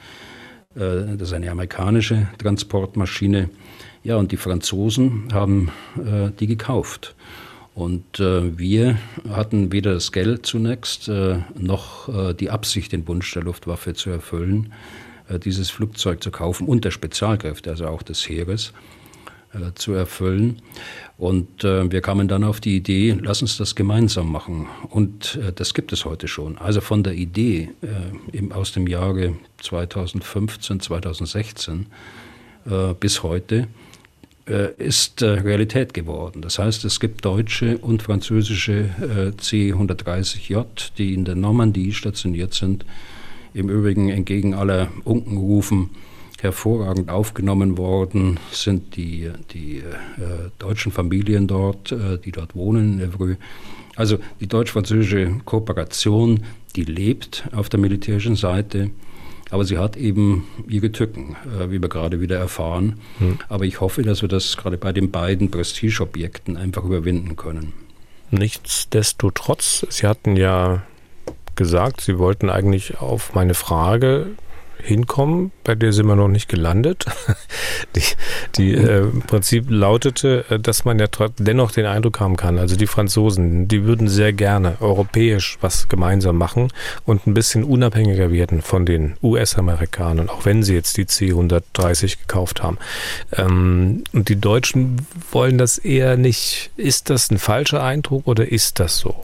Äh, das ist eine amerikanische Transportmaschine ja, und die Franzosen haben die gekauft. Und äh, wir hatten weder das Geld zunächst äh, noch äh, die Absicht, den Wunsch der Luftwaffe zu erfüllen, äh, dieses Flugzeug zu kaufen und der Spezialkräfte, also auch des Heeres, äh, zu erfüllen. Und wir kamen dann auf die Idee, lass uns das gemeinsam machen. Und das gibt es heute schon. Also von der Idee aus dem Jahre 2015, 2016 bis heute äh, ist äh, Realität geworden. Das heißt, es gibt deutsche und französische äh, C-130J, die in der Normandie stationiert sind, im Übrigen entgegen aller Unkenrufen hervorragend aufgenommen worden sind die, die äh, deutschen Familien dort, äh, die dort wohnen in Evreux. Also die deutsch-französische Kooperation, die lebt auf der militärischen Seite. Aber sie hat eben ihre Tücken, äh, wie wir gerade wieder erfahren. Hm. Aber ich hoffe, dass wir das gerade bei den beiden Prestigeobjekten einfach überwinden können. Nichtsdestotrotz, Sie hatten ja gesagt, Sie wollten eigentlich auf meine Frage hinkommen. Bei der sind wir noch nicht gelandet. Die, die äh, Prinzip lautete, äh, dass man ja dennoch den Eindruck haben kann, also die Franzosen, die würden sehr gerne europäisch was gemeinsam machen und ein bisschen unabhängiger werden von den US-Amerikanern, auch wenn sie jetzt die C-130 gekauft haben. Ähm, und die Deutschen wollen das eher nicht. Ist das ein falscher Eindruck oder ist das so?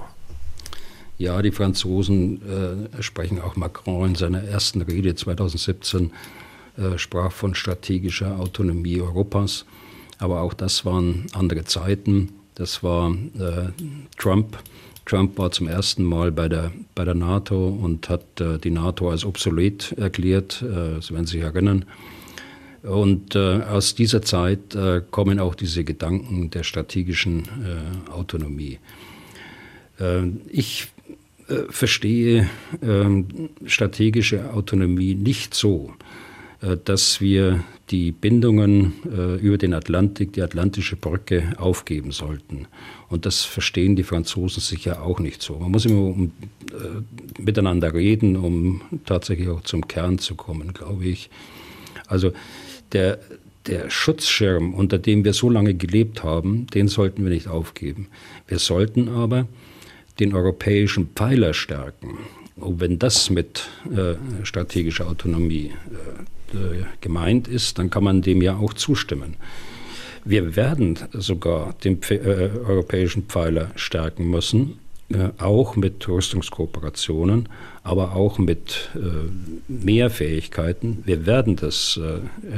Ja, die Franzosen äh, sprechen auch Macron in seiner ersten Rede 2017 äh, sprach von strategischer Autonomie Europas. Aber auch das waren andere Zeiten. Das war äh, Trump. Trump war zum ersten Mal bei der, bei der NATO und hat äh, die NATO als obsolet erklärt, äh, Sie werden sich erinnern. Und äh, aus dieser Zeit äh, kommen auch diese Gedanken der strategischen äh, Autonomie. Äh, ich verstehe ähm, strategische Autonomie nicht so, äh, dass wir die Bindungen äh, über den Atlantik, die Atlantische Brücke aufgeben sollten. Und das verstehen die Franzosen sicher auch nicht so. Man muss immer um, äh, miteinander reden, um tatsächlich auch zum Kern zu kommen, glaube ich. Also der, der Schutzschirm, unter dem wir so lange gelebt haben, den sollten wir nicht aufgeben. Wir sollten aber den europäischen Pfeiler stärken. Und wenn das mit äh, strategischer Autonomie äh, äh, gemeint ist, dann kann man dem ja auch zustimmen. Wir werden sogar den äh, europäischen Pfeiler stärken müssen, äh, auch mit Rüstungskooperationen, aber auch mit äh, mehr Fähigkeiten. Wir werden das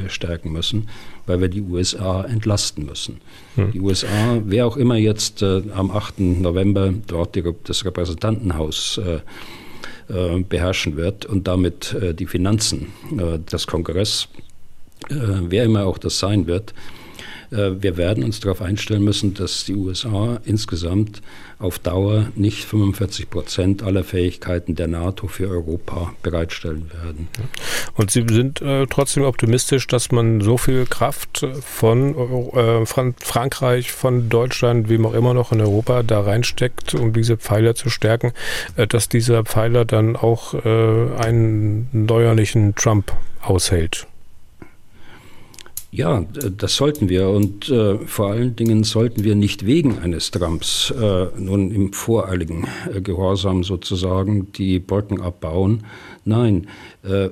stärken müssen, weil wir die USA entlasten müssen. Hm. Die USA, wer auch immer jetzt äh, am 8. November dort die, das Repräsentantenhaus äh, äh, beherrschen wird und damit äh, die Finanzen äh, des Kongress, wer immer auch das sein wird, wir werden uns darauf einstellen müssen, dass die USA insgesamt auf Dauer nicht 45 Prozent aller Fähigkeiten der NATO für Europa bereitstellen werden. Und Sie sind äh, trotzdem optimistisch, dass man so viel Kraft von äh, Frankreich, von Deutschland, wem auch immer noch in Europa da reinsteckt, um diese Pfeiler zu stärken, äh, dass dieser Pfeiler dann auch äh, einen neuerlichen Trump aushält. Ja, das sollten wir. Und äh, vor allen Dingen sollten wir nicht wegen eines Trumps äh, nun im voreiligen äh, Gehorsam sozusagen die Brücken abbauen. Nein, äh,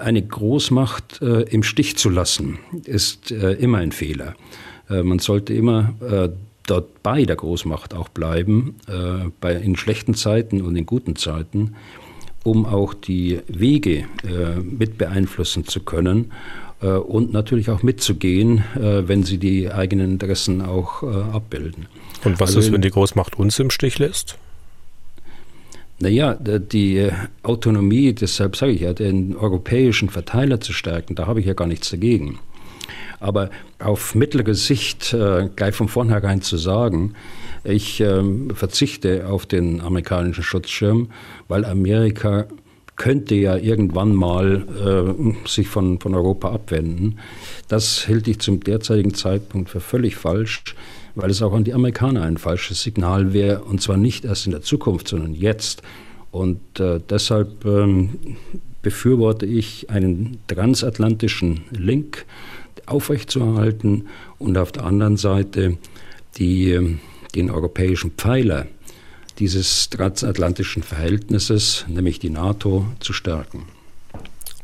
eine Großmacht äh, im Stich zu lassen, ist äh, immer ein Fehler. man sollte immer dort bei der Großmacht auch bleiben, bei, in schlechten Zeiten und in guten Zeiten, um auch die Wege mit beeinflussen zu können und natürlich auch mitzugehen, äh, wenn sie die eigenen Interessen auch äh, abbilden. Und was also, ist, wenn die Großmacht uns im Stich lässt? Naja, die Autonomie, deshalb sage ich ja, den europäischen Verteiler zu stärken, da habe ich ja gar nichts dagegen. Aber auf mittlere Sicht gleich von vornherein zu sagen, ich ähm, verzichte auf den amerikanischen Schutzschirm, weil Amerika könnte ja irgendwann mal äh, sich von, von Europa abwenden. Das hielt ich zum derzeitigen Zeitpunkt für völlig falsch, weil es auch an die Amerikaner ein falsches Signal wäre, und zwar nicht erst in der Zukunft, sondern jetzt. Und äh, deshalb ähm, befürworte ich einen transatlantischen Link aufrechtzuerhalten und auf der anderen Seite die, ähm, den europäischen Pfeiler dieses transatlantischen Verhältnisses, nämlich die NATO, zu stärken.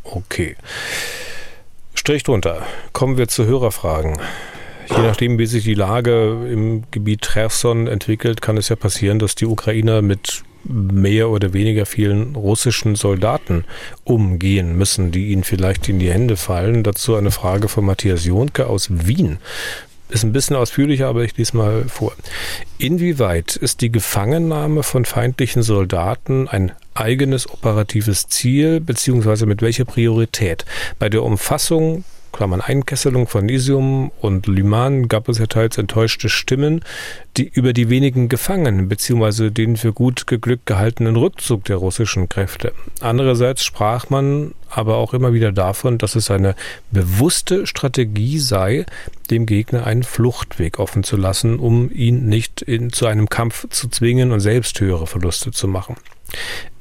Okay. Strich drunter. Kommen wir zu Hörerfragen. Je nachdem, wie sich die Lage im Gebiet Cherson entwickelt, kann es ja passieren, dass die Ukrainer mit mehr oder weniger vielen russischen Soldaten umgehen müssen, die ihnen vielleicht in die Hände fallen. Dazu eine Frage von Matthias Jonke aus Wien. Ist ein bisschen ausführlicher, aber ich lese mal vor. Inwieweit ist die Gefangennahme von feindlichen Soldaten ein eigenes operatives Ziel, beziehungsweise mit welcher Priorität? Bei der Umfassung Klammern Einkesselung von Isium und Lyman gab es ja teils enttäuschte Stimmen, die über die wenigen Gefangenen bzw. den für gut geglückt gehaltenen Rückzug der russischen Kräfte. Andererseits sprach man aber auch immer wieder davon, dass es eine bewusste Strategie sei, dem Gegner einen Fluchtweg offen zu lassen, um ihn nicht in, zu einem Kampf zu zwingen und selbst höhere Verluste zu machen.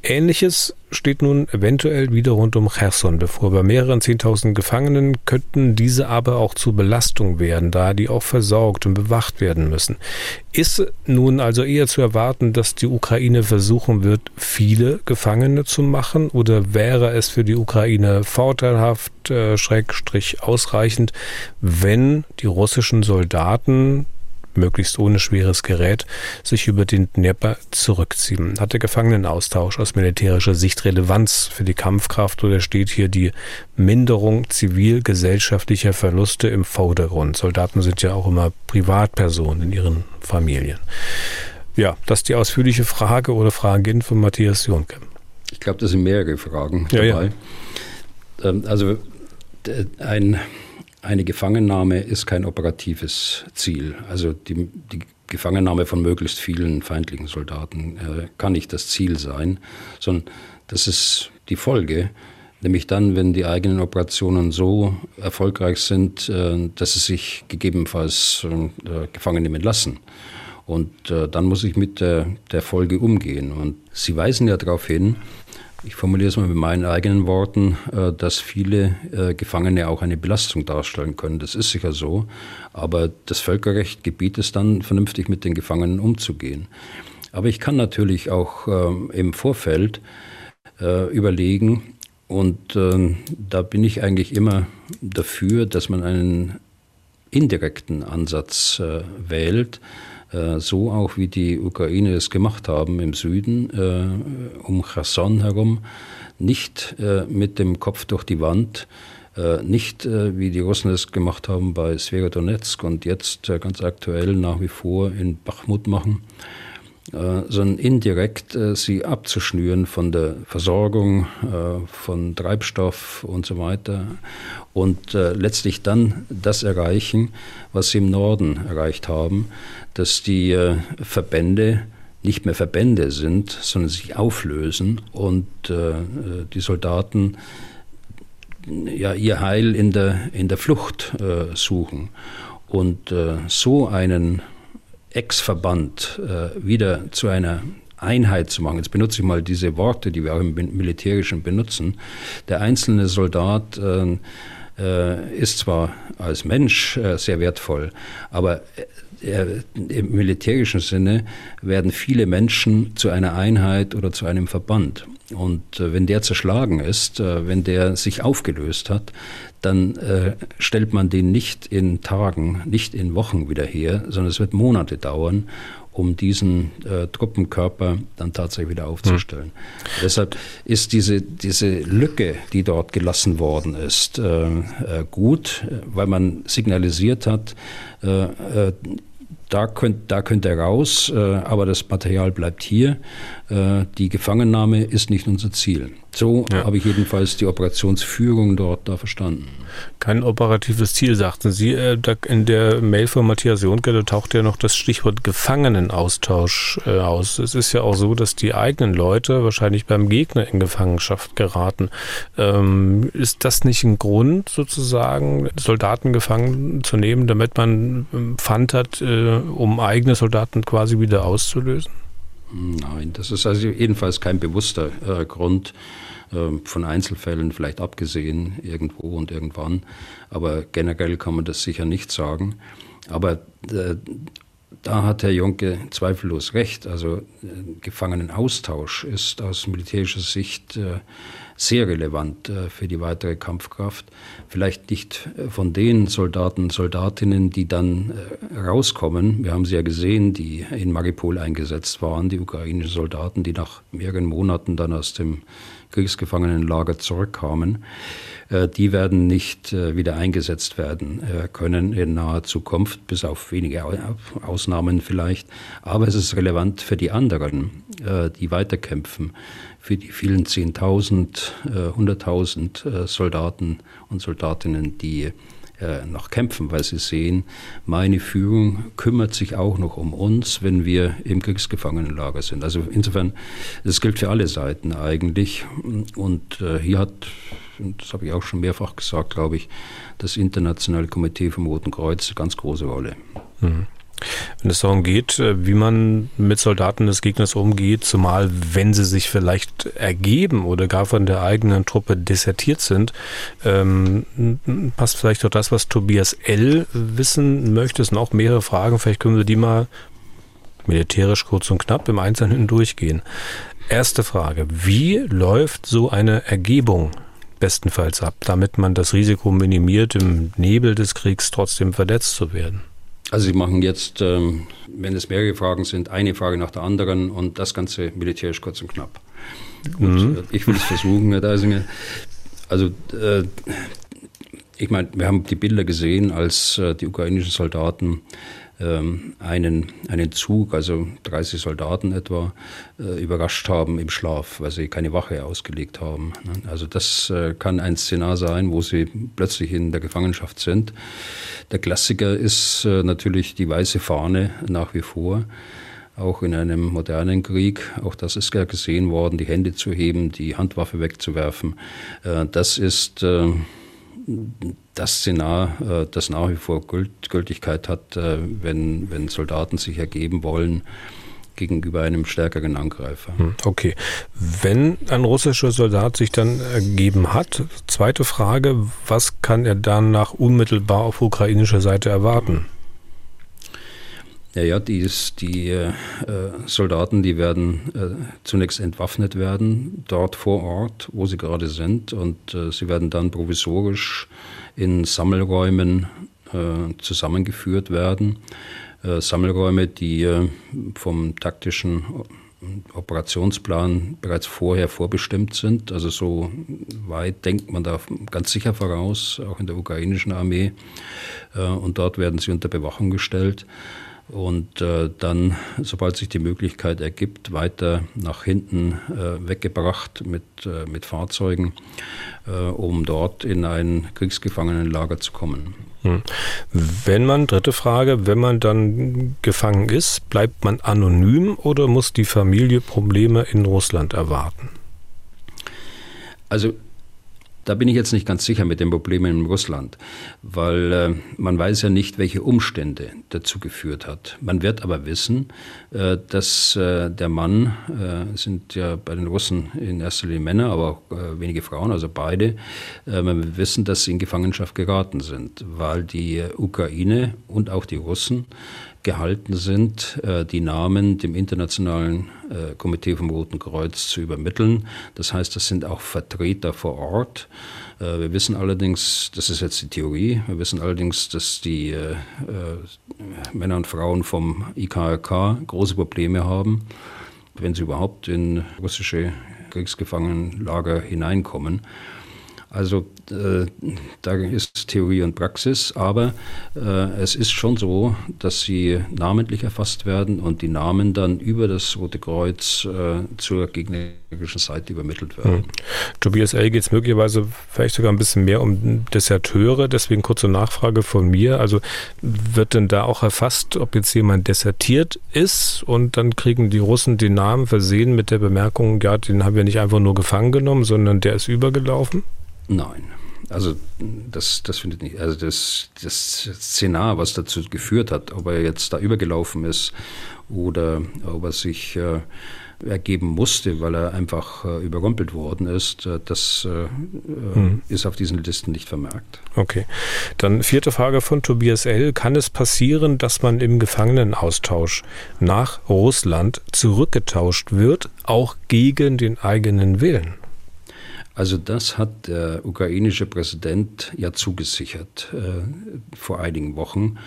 Ähnliches steht nun eventuell wieder rund um Cherson bevor. Bei mehreren Zehntausend Gefangenen könnten diese aber auch zu Belastung werden, da die auch versorgt und bewacht werden müssen. Ist nun also eher zu erwarten, dass die Ukraine versuchen wird, viele Gefangene zu machen, oder wäre es für die Ukraine vorteilhaft, äh, schrägstrich ausreichend, wenn die russischen Soldaten möglichst ohne schweres Gerät, sich über den Dnieper zurückziehen. Hat der Gefangenenaustausch aus militärischer Sicht Relevanz für die Kampfkraft oder steht hier die Minderung zivilgesellschaftlicher Verluste im Vordergrund? Soldaten sind ja auch immer Privatpersonen in ihren Familien. Ja, das ist die ausführliche Frage oder Fragin von Matthias Jonke. Ich glaube, das sind mehrere Fragen dabei. Ja, ja. Ähm, also ein eine Gefangennahme ist kein operatives Ziel. Also die, die Gefangennahme von möglichst vielen feindlichen Soldaten äh, kann nicht das Ziel sein, sondern das ist die Folge Nämlich dann, wenn die eigenen Operationen so erfolgreich sind, äh, dass sie sich gegebenenfalls äh, gefangen nehmen lassen. Und äh, dann muss ich mit der, der Folge umgehen. Und Sie weisen ja darauf hin, ich formuliere es mal mit meinen eigenen Worten, dass viele Gefangene auch eine Belastung darstellen können. Das ist sicher so. Aber das Völkerrecht gebietet es dann, vernünftig mit den Gefangenen umzugehen. Aber ich kann natürlich auch ähm, im Vorfeld überlegen, und äh, da bin ich eigentlich immer dafür, dass man einen indirekten Ansatz äh, wählt, äh, so auch wie die Ukraine es gemacht haben im Süden, äh, um Cherson herum, nicht äh, mit dem Kopf durch die Wand, äh, nicht wie die Russen es gemacht haben bei Sverodonetsk und jetzt ganz aktuell nach wie vor in Bachmut machen, äh, sondern indirekt äh, sie abzuschnüren von der Versorgung äh, von Treibstoff und so weiter und letztlich dann das erreichen, was sie im Norden erreicht haben, dass die Verbände nicht mehr Verbände sind, sondern sich auflösen und die Soldaten ja ihr Heil in der, in der Flucht suchen. Und so einen Ex-Verband äh, wieder zu einer Einheit zu machen. Jetzt benutze ich mal diese Worte, die wir auch im Militärischen benutzen. Der einzelne Soldat äh, äh, ist zwar als Mensch äh, sehr wertvoll, aber äh, im militärischen Sinne werden viele Menschen zu einer Einheit oder zu einem Verband. Und äh, wenn der zerschlagen ist, äh, wenn der sich aufgelöst hat, dann äh, stellt man den nicht in Tagen, nicht in Wochen wieder her, sondern es wird Monate dauern, um diesen äh, Truppenkörper dann tatsächlich wieder aufzustellen. Hm. Deshalb ist diese, diese Lücke, die dort gelassen worden ist, äh, äh gut, weil man signalisiert hat, äh, äh, da könnt, da könnt er raus, aber das Material bleibt hier. Die Gefangennahme ist nicht unser Ziel. So ja. habe ich jedenfalls die Operationsführung dort da verstanden. Kein operatives Ziel, sagten Sie. Äh, in der Mail von Matthias Jonke, da taucht ja noch das Stichwort Gefangenenaustausch äh, aus. Es ist ja auch so, dass die eigenen Leute wahrscheinlich beim Gegner in Gefangenschaft geraten. Ähm, ist das nicht ein Grund, sozusagen Soldaten gefangen zu nehmen, damit man ähm, Pfand hat, um eigene Soldaten quasi wieder auszulösen? Nein, das ist also jedenfalls kein bewusster äh, Grund, äh, von Einzelfällen vielleicht abgesehen, irgendwo und irgendwann. Aber generell kann man das sicher nicht sagen. Aber äh, da hat Herr Jonke zweifellos recht. Also äh, Gefangenenaustausch ist aus militärischer Sicht äh, sehr relevant für die weitere Kampfkraft. Vielleicht nicht von den Soldaten Soldatinnen, die dann rauskommen. Wir haben sie ja gesehen, die in Maripol eingesetzt waren, die ukrainischen Soldaten, die nach mehreren Monaten dann aus dem Kriegsgefangenenlager zurückkamen. Die werden nicht wieder eingesetzt werden können in naher Zukunft, bis auf wenige Ausnahmen vielleicht. Aber es ist relevant für die anderen, die weiterkämpfen für die vielen Zehntausend, äh, Hunderttausend äh, Soldaten und Soldatinnen, die äh, noch kämpfen, weil sie sehen, meine Führung kümmert sich auch noch um uns, wenn wir im Kriegsgefangenenlager sind. Also insofern, das gilt für alle Seiten eigentlich. Und hier hat, das habe ich auch schon mehrfach gesagt, glaube ich, das Internationale Komitee vom Roten Kreuz eine ganz große Rolle. Mhm. Wenn es darum geht, äh, wie man mit Soldaten des Gegners umgeht, zumal wenn sie sich vielleicht ergeben oder gar von der eigenen Truppe desertiert sind, ähm, passt vielleicht auch das, was Tobias L. wissen möchte. Es sind auch mehrere Fragen, vielleicht können wir die mal militärisch kurz und knapp im Einzelnen durchgehen. Erste Frage, wie läuft so eine Ergebung bestenfalls ab, damit man das Risiko minimiert, im Nebel des Kriegs trotzdem verletzt zu werden? Also Sie machen jetzt, ähm, wenn es mehrere Fragen sind, eine Frage nach der anderen und das Ganze militärisch kurz und knapp. Mhm. Äh, ich will es versuchen, Herr Deisinger. Also äh, ich meine, wir haben die Bilder gesehen, als äh, die ukrainischen Soldaten einen, einen Zug, also 30 Soldaten etwa, äh, überrascht haben im Schlaf, weil sie keine Wache ausgelegt haben. Ne? Also das äh, kann ein Szenar sein, wo sie plötzlich in der Gefangenschaft sind. Der Klassiker ist äh, natürlich die weiße Fahne nach wie vor. auch in einem modernen Krieg. Auch das ist ja gesehen worden, die Hände zu heben, die Handwaffe wegzuwerfen. Das ist das Szenar, äh, das nach wie vor Gültigkeit hat, wenn, wenn Soldaten sich ergeben wollen gegenüber einem stärkeren Angreifer. Hm, okay. Wenn ein russischer Soldat sich dann ergeben hat, zweite Frage, was kann er danach unmittelbar auf ukrainischer Seite erwarten? Ja, ja, die, ist, die äh, Soldaten, die werden äh, zunächst entwaffnet werden, dort vor Ort, wo sie gerade sind, und äh, sie werden dann provisorisch in Sammelräumen äh, zusammengeführt werden. Äh, Sammelräume, die äh, vom taktischen Operationsplan bereits vorher vorbestimmt sind. Also so weit denkt man da ganz sicher voraus, auch in der ukrainischen Armee. Und dort werden sie unter Bewachung gestellt und äh, dann, sobald sich die Möglichkeit ergibt, weiter nach hinten äh, weggebracht mit, äh, mit Fahrzeugen, äh, um dort in ein Kriegsgefangenenlager zu kommen. Hm. Wenn man, dritte Frage, wenn man dann gefangen ist, bleibt man anonym oder muss die Familie Probleme in Russland erwarten? Also da bin ich jetzt nicht ganz sicher mit den Problemen in Russland, weil äh, man weiß ja nicht, welche Umstände dazu geführt hat. Man wird aber wissen, äh, dass äh, der Mann, äh, sind ja bei den Russen in erster Linie Männer, aber auch äh, wenige Frauen, also beide, äh, wir wissen, dass sie in Gefangenschaft geraten sind, weil die Ukraine und auch die Russen gehalten sind, äh, die Namen dem Internationalen äh, Komitee vom Roten Kreuz zu übermitteln. Das heißt, das sind auch Vertreter vor Ort. Äh, wir wissen allerdings, das ist jetzt die Theorie, wir wissen allerdings, dass die Männer und Frauen vom IKRK große Probleme haben, wenn sie überhaupt in russische Kriegsgefangenenlager hineinkommen. Also äh, da ist Theorie und Praxis, aber äh, es ist schon so, dass sie namentlich erfasst werden und die Namen dann über das Rote Kreuz äh, zur gegnerischen Seite übermittelt werden. Hm. Tobias L. geht es möglicherweise vielleicht sogar ein bisschen mehr um Deserteure, deswegen kurze Nachfrage von mir. Also wird denn da auch erfasst, ob jetzt jemand desertiert ist und dann kriegen die Russen den Namen versehen mit der Bemerkung, ja, den haben wir nicht einfach nur gefangen genommen, sondern der ist übergelaufen? Nein. Also das, das findet nicht, also das, das Szenar, was dazu geführt hat, ob er jetzt da übergelaufen ist oder ob er sich äh, ergeben musste, weil er einfach äh, überrumpelt worden ist, äh, das äh, hm. ist auf diesen Listen nicht vermerkt. Okay. Dann vierte Frage von Tobias L. Kann es passieren, dass man im Gefangenenaustausch nach Russland zurückgetauscht wird, auch gegen den eigenen Willen? Also das hat der ukrainische Präsident ja zugesichert äh, vor einigen Wochen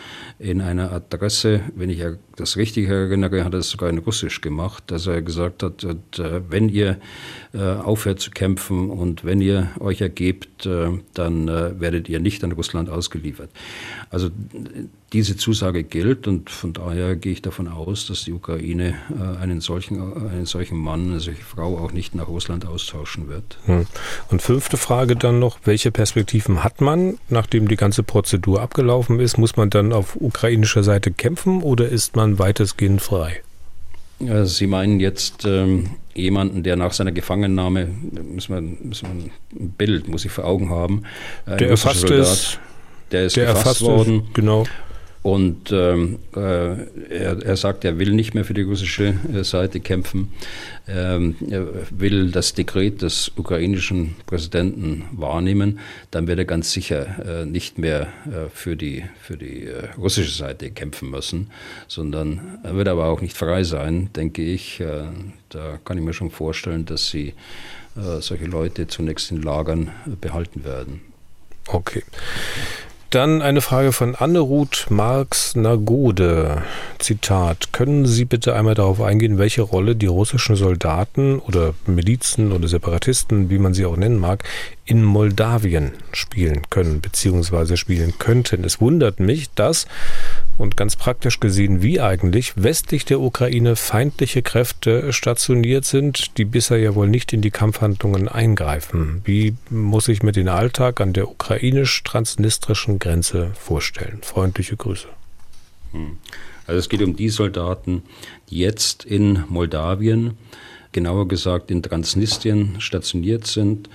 in einer Adresse, wenn ich das richtig erinnere, hat er es sogar in Russisch gemacht, dass er gesagt hat, äh, wenn ihr äh, aufhört zu kämpfen und wenn ihr euch ergebt, äh, dann werdet ihr nicht an Russland ausgeliefert. Also diese Zusage gilt und von daher gehe ich davon aus, dass die Ukraine einen solchen, einen solchen Mann, eine solche Frau auch nicht nach Russland austauschen wird. Hm. Und fünfte Frage dann noch, welche Perspektiven hat man, nachdem die ganze Prozedur abgelaufen ist? Muss man dann auf ukrainischer Seite kämpfen oder ist man weitestgehend frei? Sie meinen jetzt ähm, jemanden, der nach seiner Gefangennahme, müssen wir, müssen wir ein Bild, muss ich vor Augen haben, der erfasst Soldat, ist, der ist der gefasst worden. Ist, genau. Und ähm, äh, er, er, sagt, er will nicht mehr für die russische äh, Seite kämpfen. Ähm, er will das Dekret des ukrainischen Präsidenten wahrnehmen. Dann wird er ganz sicher äh, nicht mehr äh, für die, für die äh, russische Seite kämpfen müssen, sondern er wird aber auch nicht frei sein, denke ich. Äh, da kann ich mir schon vorstellen, dass sie solche Leute zunächst in Lagern behalten werden. Okay. Dann eine Frage von Anne-Ruth Marx-Nagode. Zitat. Können Sie bitte einmal darauf eingehen, welche Rolle die russischen Soldaten oder Milizen oder Separatisten, wie man sie auch nennen mag, in Moldawien spielen können bzw. spielen könnten? Es wundert mich, dass und ganz praktisch gesehen, wie eigentlich westlich der Ukraine feindliche Kräfte stationiert sind, die bisher ja wohl nicht in die Kampfhandlungen eingreifen. Wie muss ich mir den Alltag an der ukrainisch-transnistrischen Grenze vorstellen? Freundliche Grüße. Hm. Also es geht um die Soldaten, die jetzt in Moldawien, genauer gesagt in Transnistrien stationiert sind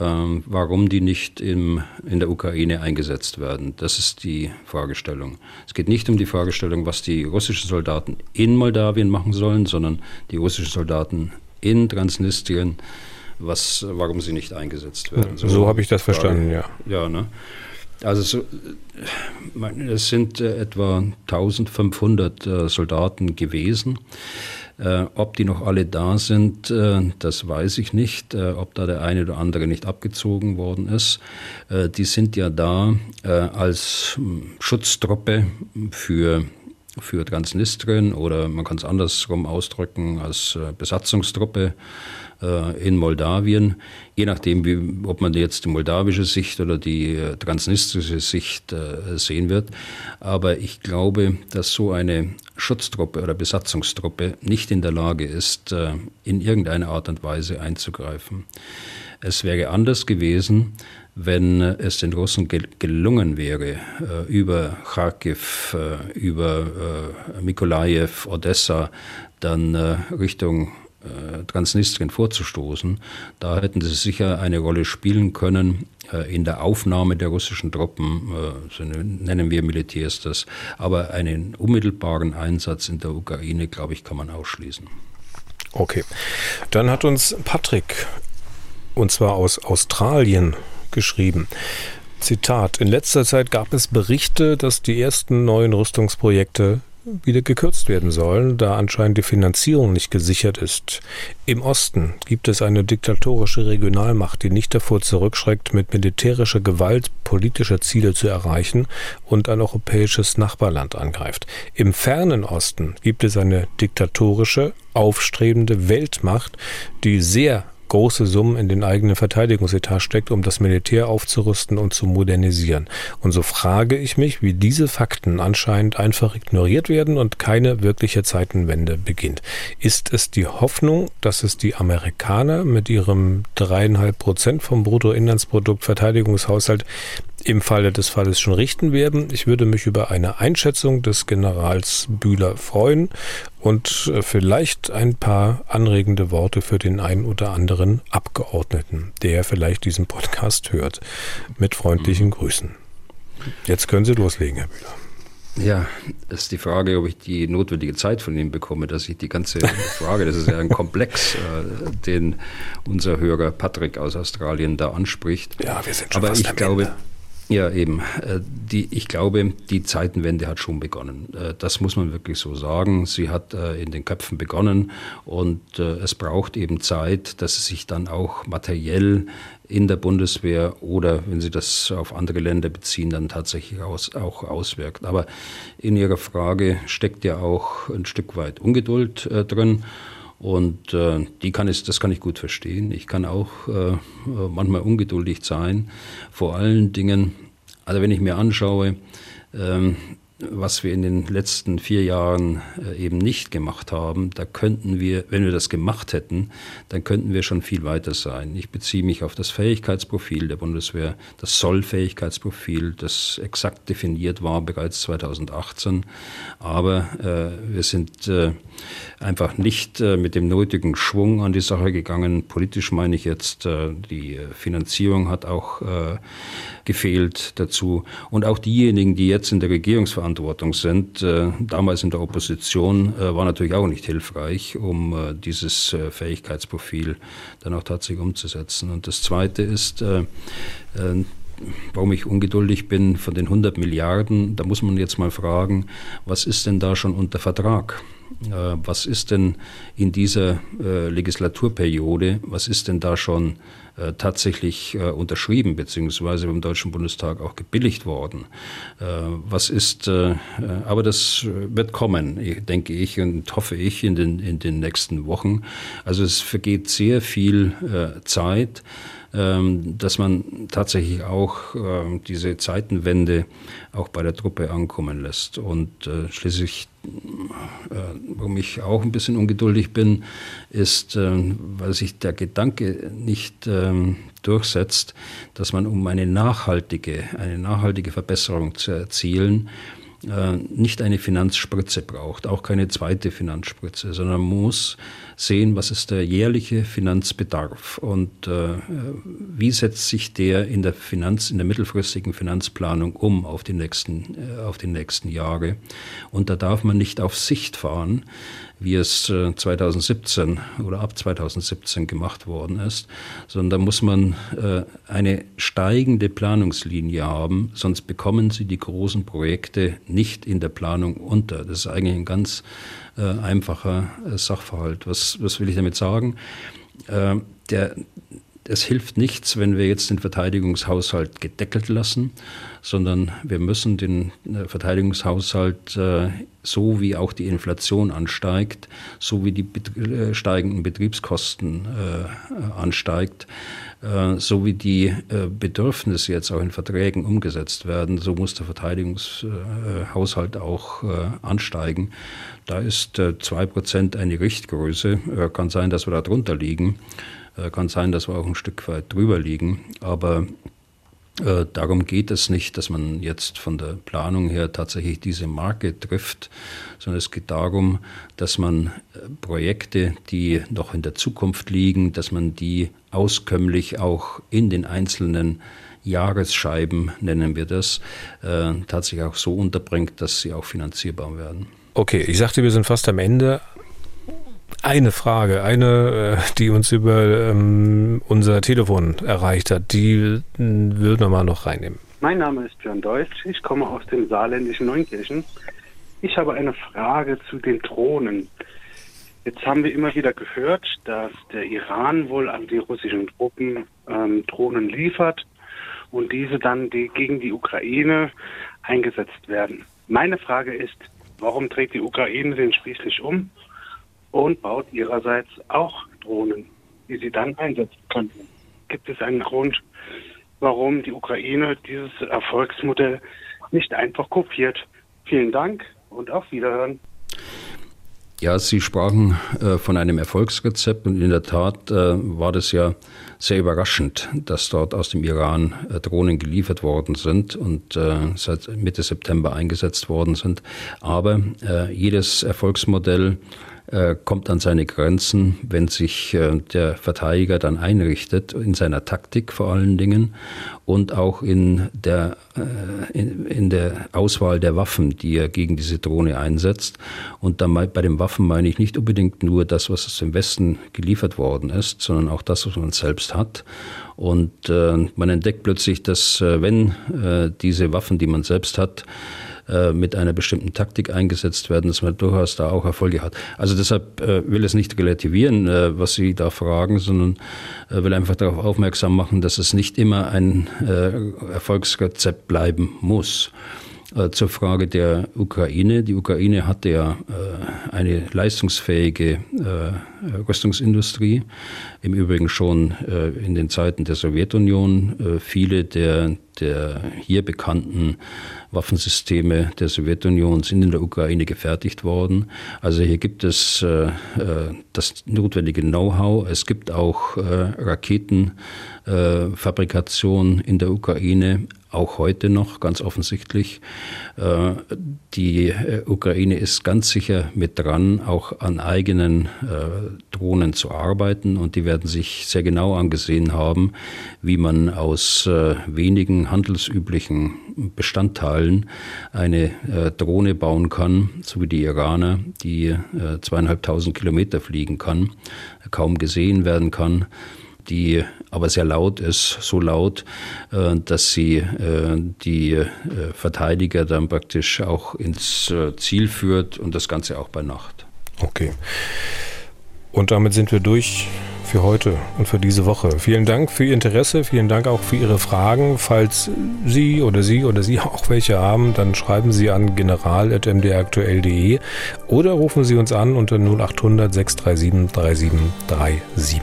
ähm, warum die nicht im, in der Ukraine eingesetzt werden. Das ist die Fragestellung. Es geht nicht um die Fragestellung, was die russischen Soldaten in Moldawien machen sollen, sondern die russischen Soldaten in Transnistrien, was, warum sie nicht eingesetzt werden. So, so habe ich das verstanden, ja. Ja, ne? Also so, es sind äh, etwa 1500 äh, Soldaten gewesen. Äh, ob die noch alle da sind, äh, das weiß ich nicht. Äh, ob da der eine oder andere nicht abgezogen worden ist. Die sind ja da als hm, Schutztruppe für für Transnistrien oder man kann es andersrum ausdrücken als Besatzungstruppe in Moldawien, je nachdem, wie, ob man jetzt die moldawische Sicht oder die äh, transnistrische Sicht äh, sehen wird. Aber ich glaube, dass so eine Schutztruppe oder Besatzungstruppe nicht in der Lage ist, in irgendeiner Art und Weise einzugreifen. Es wäre anders gewesen, wenn es den Russen gelungen wäre, über Kharkiv, über Mikolajew, Odessa, dann Richtung äh, Transnistrien vorzustoßen. Da hätten sie sicher eine Rolle spielen können äh, in der Aufnahme der russischen Truppen, äh, so nennen wir Militärs das. Aber einen unmittelbaren Einsatz in der Ukraine, glaube ich, kann man ausschließen. Okay. Dann hat uns Patrick, und zwar aus Australien, geschrieben. Zitat, in letzter Zeit gab es Berichte, dass die ersten neuen Rüstungsprojekte wieder gekürzt werden sollen, da anscheinend die Finanzierung nicht gesichert ist. Im Osten gibt es eine diktatorische Regionalmacht, die nicht davor zurückschreckt, mit militärischer Gewalt politische Ziele zu erreichen und ein europäisches Nachbarland angreift. Im fernen Osten gibt es eine diktatorische, aufstrebende Weltmacht, die sehr große Summen in den eigenen Verteidigungsetat steckt, um das Militär aufzurüsten und zu modernisieren. Und so frage ich mich, wie diese Fakten anscheinend einfach ignoriert werden und keine wirkliche Zeitenwende beginnt. Ist es die Hoffnung, dass es die Amerikaner mit ihrem dreieinhalb Prozent vom Bruttoinlandsprodukt Verteidigungshaushalt im Falle des Falles schon richten werden. Ich würde mich über eine Einschätzung des Generals Bühler freuen und äh, vielleicht ein paar anregende Worte für den einen oder anderen Abgeordneten, der vielleicht diesen Podcast hört. Mit freundlichen mhm. Grüßen. Jetzt können Sie loslegen, Herr Bühler. Ja, ist die Frage, ob ich die notwendige Zeit von Ihnen bekomme, dass ich die ganze Frage, das ist ja ein Komplex, äh, den unser Hörer Patrick aus Australien da anspricht. Ja, wir sind schon Aber fast ich glaube, Ende. Ja, eben. Äh, die, ich glaube, die Zeitenwende hat schon begonnen. Äh, das muss man wirklich so sagen. Sie hat äh, in den Köpfen begonnen und es braucht eben Zeit, dass es sich dann auch materiell in der Bundeswehr oder, wenn Sie das auf andere Länder beziehen, dann tatsächlich aus, auch auswirkt. Aber in Ihrer Frage steckt ja auch ein Stück weit Ungeduld drin. Und äh, die kann ich, das kann ich gut verstehen. Ich kann auch äh, manchmal ungeduldig sein. Vor allen Dingen, also wenn ich mir anschaue, ähm, was wir in den letzten vier Jahren äh, eben nicht gemacht haben, da könnten wir, wenn wir das gemacht hätten, dann könnten wir schon viel weiter sein. Ich beziehe mich auf das Fähigkeitsprofil der Bundeswehr, das Sollfähigkeitsprofil, das exakt definiert war bereits 2018. Aber äh, wir sind äh, einfach nicht äh, mit dem nötigen Schwung an die Sache gegangen. Politisch meine ich jetzt, äh, die Finanzierung hat auch äh, gefehlt dazu. Und auch diejenigen, die jetzt in der Regierungsverantwortung sind, damals in der Opposition, war natürlich auch nicht hilfreich, um dieses äh, Fähigkeitsprofil dann auch tatsächlich umzusetzen. Und das Zweite ist, warum ich ungeduldig bin von den 100 Milliarden, da muss man jetzt mal fragen, was ist denn da schon unter Vertrag? Äh, was ist denn in dieser äh, Legislaturperiode, was ist denn da schon äh, tatsächlich unterschrieben, beziehungsweise beim Deutschen Bundestag auch gebilligt worden? was ist, aber das wird kommen, denke ich und hoffe ich in den, in den nächsten Wochen. Also es vergeht sehr viel Zeit. Ähm, dass man tatsächlich auch ähm, diese Zeitenwende auch bei der Truppe ankommen lässt. Und äh, schließlich, äh, warum ich auch ein bisschen ungeduldig bin, ist, äh, weil sich der Gedanke nicht ähm, durchsetzt, dass man um eine nachhaltige, eine nachhaltige Verbesserung zu erzielen, nicht eine Finanzspritze braucht, auch keine zweite Finanzspritze, sondern muss sehen, was ist der jährliche Finanzbedarf und äh, wie setzt sich der in der Finanz, in der mittelfristigen Finanzplanung um auf die nächsten, äh, auf die nächsten Jahre. Und da darf man nicht auf Sicht fahren, wie es 2017 äh, oder ab 2017 gemacht worden ist, sondern da muss man äh, eine steigende Planungslinie haben, sonst bekommen Sie die großen Projekte nicht in der Planung unter. Das ist eigentlich ein ganz äh, einfacher Sachverhalt. Was, was will ich damit sagen? Der, es hilft nichts, wenn wir jetzt den Verteidigungshaushalt gedeckelt lassen, sondern wir müssen den äh, Verteidigungshaushalt äh, so wie auch die Inflation ansteigt, so wie die äh, steigenden Betriebskosten ansteigt, so wie die Bedürfnisse jetzt auch in Verträgen umgesetzt werden, so muss der Verteidigungshaushalt auch ansteigen. Da ist zwei Prozent eine Richtgröße. Kann sein, dass wir da drunter liegen. Kann sein, dass wir auch ein Stück weit drüber liegen. Aber äh, darum geht es nicht, dass man jetzt von der Planung her tatsächlich diese Marke trifft, sondern es geht darum, dass man äh, Projekte, die noch in der Zukunft liegen, dass man die auskömmlich auch in den einzelnen Jahresscheiben, nennen wir das, äh, tatsächlich auch so unterbringt, dass sie auch finanzierbar werden. Okay, ich sagte, wir sind fast am Ende. Eine Frage, eine, äh, die uns über ähm, unser Telefon erreicht hat, die würden wir mal noch reinnehmen. Mein Name ist Björn Deutsch, ich komme aus dem saarländischen Neunkirchen. Ich habe eine Frage zu den Drohnen. Jetzt haben wir immer wieder gehört, dass der Iran wohl an die russischen Truppen ähm, Drohnen liefert und diese dann die, gegen die Ukraine eingesetzt werden. Meine Frage ist, warum dreht die Ukraine den Spieß nicht um und baut ihrerseits auch Drohnen, die sie dann einsetzen könnten. Gibt es einen Grund, warum die Ukraine dieses Erfolgsmodell nicht einfach kopiert? Vielen Dank und auf Wiederhören. Ja, Sie sprachen äh, von einem Erfolgsrezept und in der Tat äh, war das ja sehr überraschend, dass dort aus dem Iran äh, Drohnen geliefert worden sind und äh, seit Mitte September eingesetzt worden sind. Aber äh, jedes Erfolgsmodell äh, kommt an seine Grenzen, wenn sich äh, der Verteidiger dann einrichtet, in seiner Taktik vor allen Dingen und auch in der, äh, in, in, der Auswahl der Waffen, die er gegen diese Drohne einsetzt. Und dann bei den Waffen meine ich nicht unbedingt nur das, was aus dem Westen geliefert worden ist, sondern auch das, was man selbst hat. Und äh, man entdeckt plötzlich, dass äh, wenn diese Waffen, die man selbst hat, äh, mit einer bestimmten Taktik eingesetzt werden, dass man durchaus da auch Erfolge hat. Also deshalb äh, will es nicht relativieren, äh, was Sie da fragen, sondern äh, will einfach darauf aufmerksam machen, dass es nicht immer ein äh, Erfolgsrezept bleiben muss. Zur Frage der Ukraine. Die Ukraine hatte ja eine leistungsfähige äh, Rüstungsindustrie, im Übrigen schon in den Zeiten der Sowjetunion. Viele der, der hier bekannten Waffensysteme der Sowjetunion sind in der Ukraine gefertigt worden. Also hier gibt es das notwendige Know-how. Es gibt auch Raketenfabrikation in der Ukraine, auch heute noch, ganz offensichtlich. Äh, die äh, Ukraine ist ganz sicher mit dran, auch an eigenen äh, Drohnen zu arbeiten und die werden sich sehr genau angesehen haben, wie man aus wenigen handelsüblichen Bestandteilen eine Drohne bauen kann, so wie die Iraner, die zweieinhalbtausend Kilometer fliegen kann, kaum gesehen werden kann die aber sehr laut ist, so laut, äh, dass sie äh, die äh, Verteidiger dann praktisch auch ins Ziel führt und das Ganze auch bei Nacht. Okay. Und damit sind wir durch für heute und für diese Woche. Vielen Dank für Ihr Interesse, vielen Dank auch für Ihre Fragen. Falls Sie oder Sie oder Sie auch welche haben, dann schreiben Sie an general.mdraktuell.de oder rufen Sie uns an unter 0800 637 3737.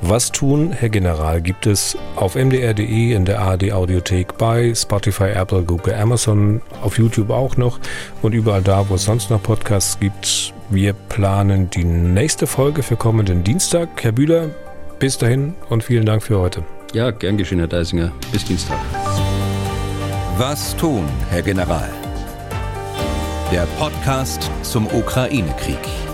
Was tun, Herr General, gibt es auf mdr.de, in der ARD Audiothek, bei Spotify, Apple, Google, Amazon, auf YouTube auch noch und überall da, wo es sonst noch Podcasts gibt. Wir planen die nächste Folge für kommenden Dienstag. Herr Bühler, bis dahin und vielen Dank für heute. Ja, gern geschehen, Herr Deisinger. Bis Dienstag. Was tun, Herr General? Der Podcast zum Ukraine-Krieg.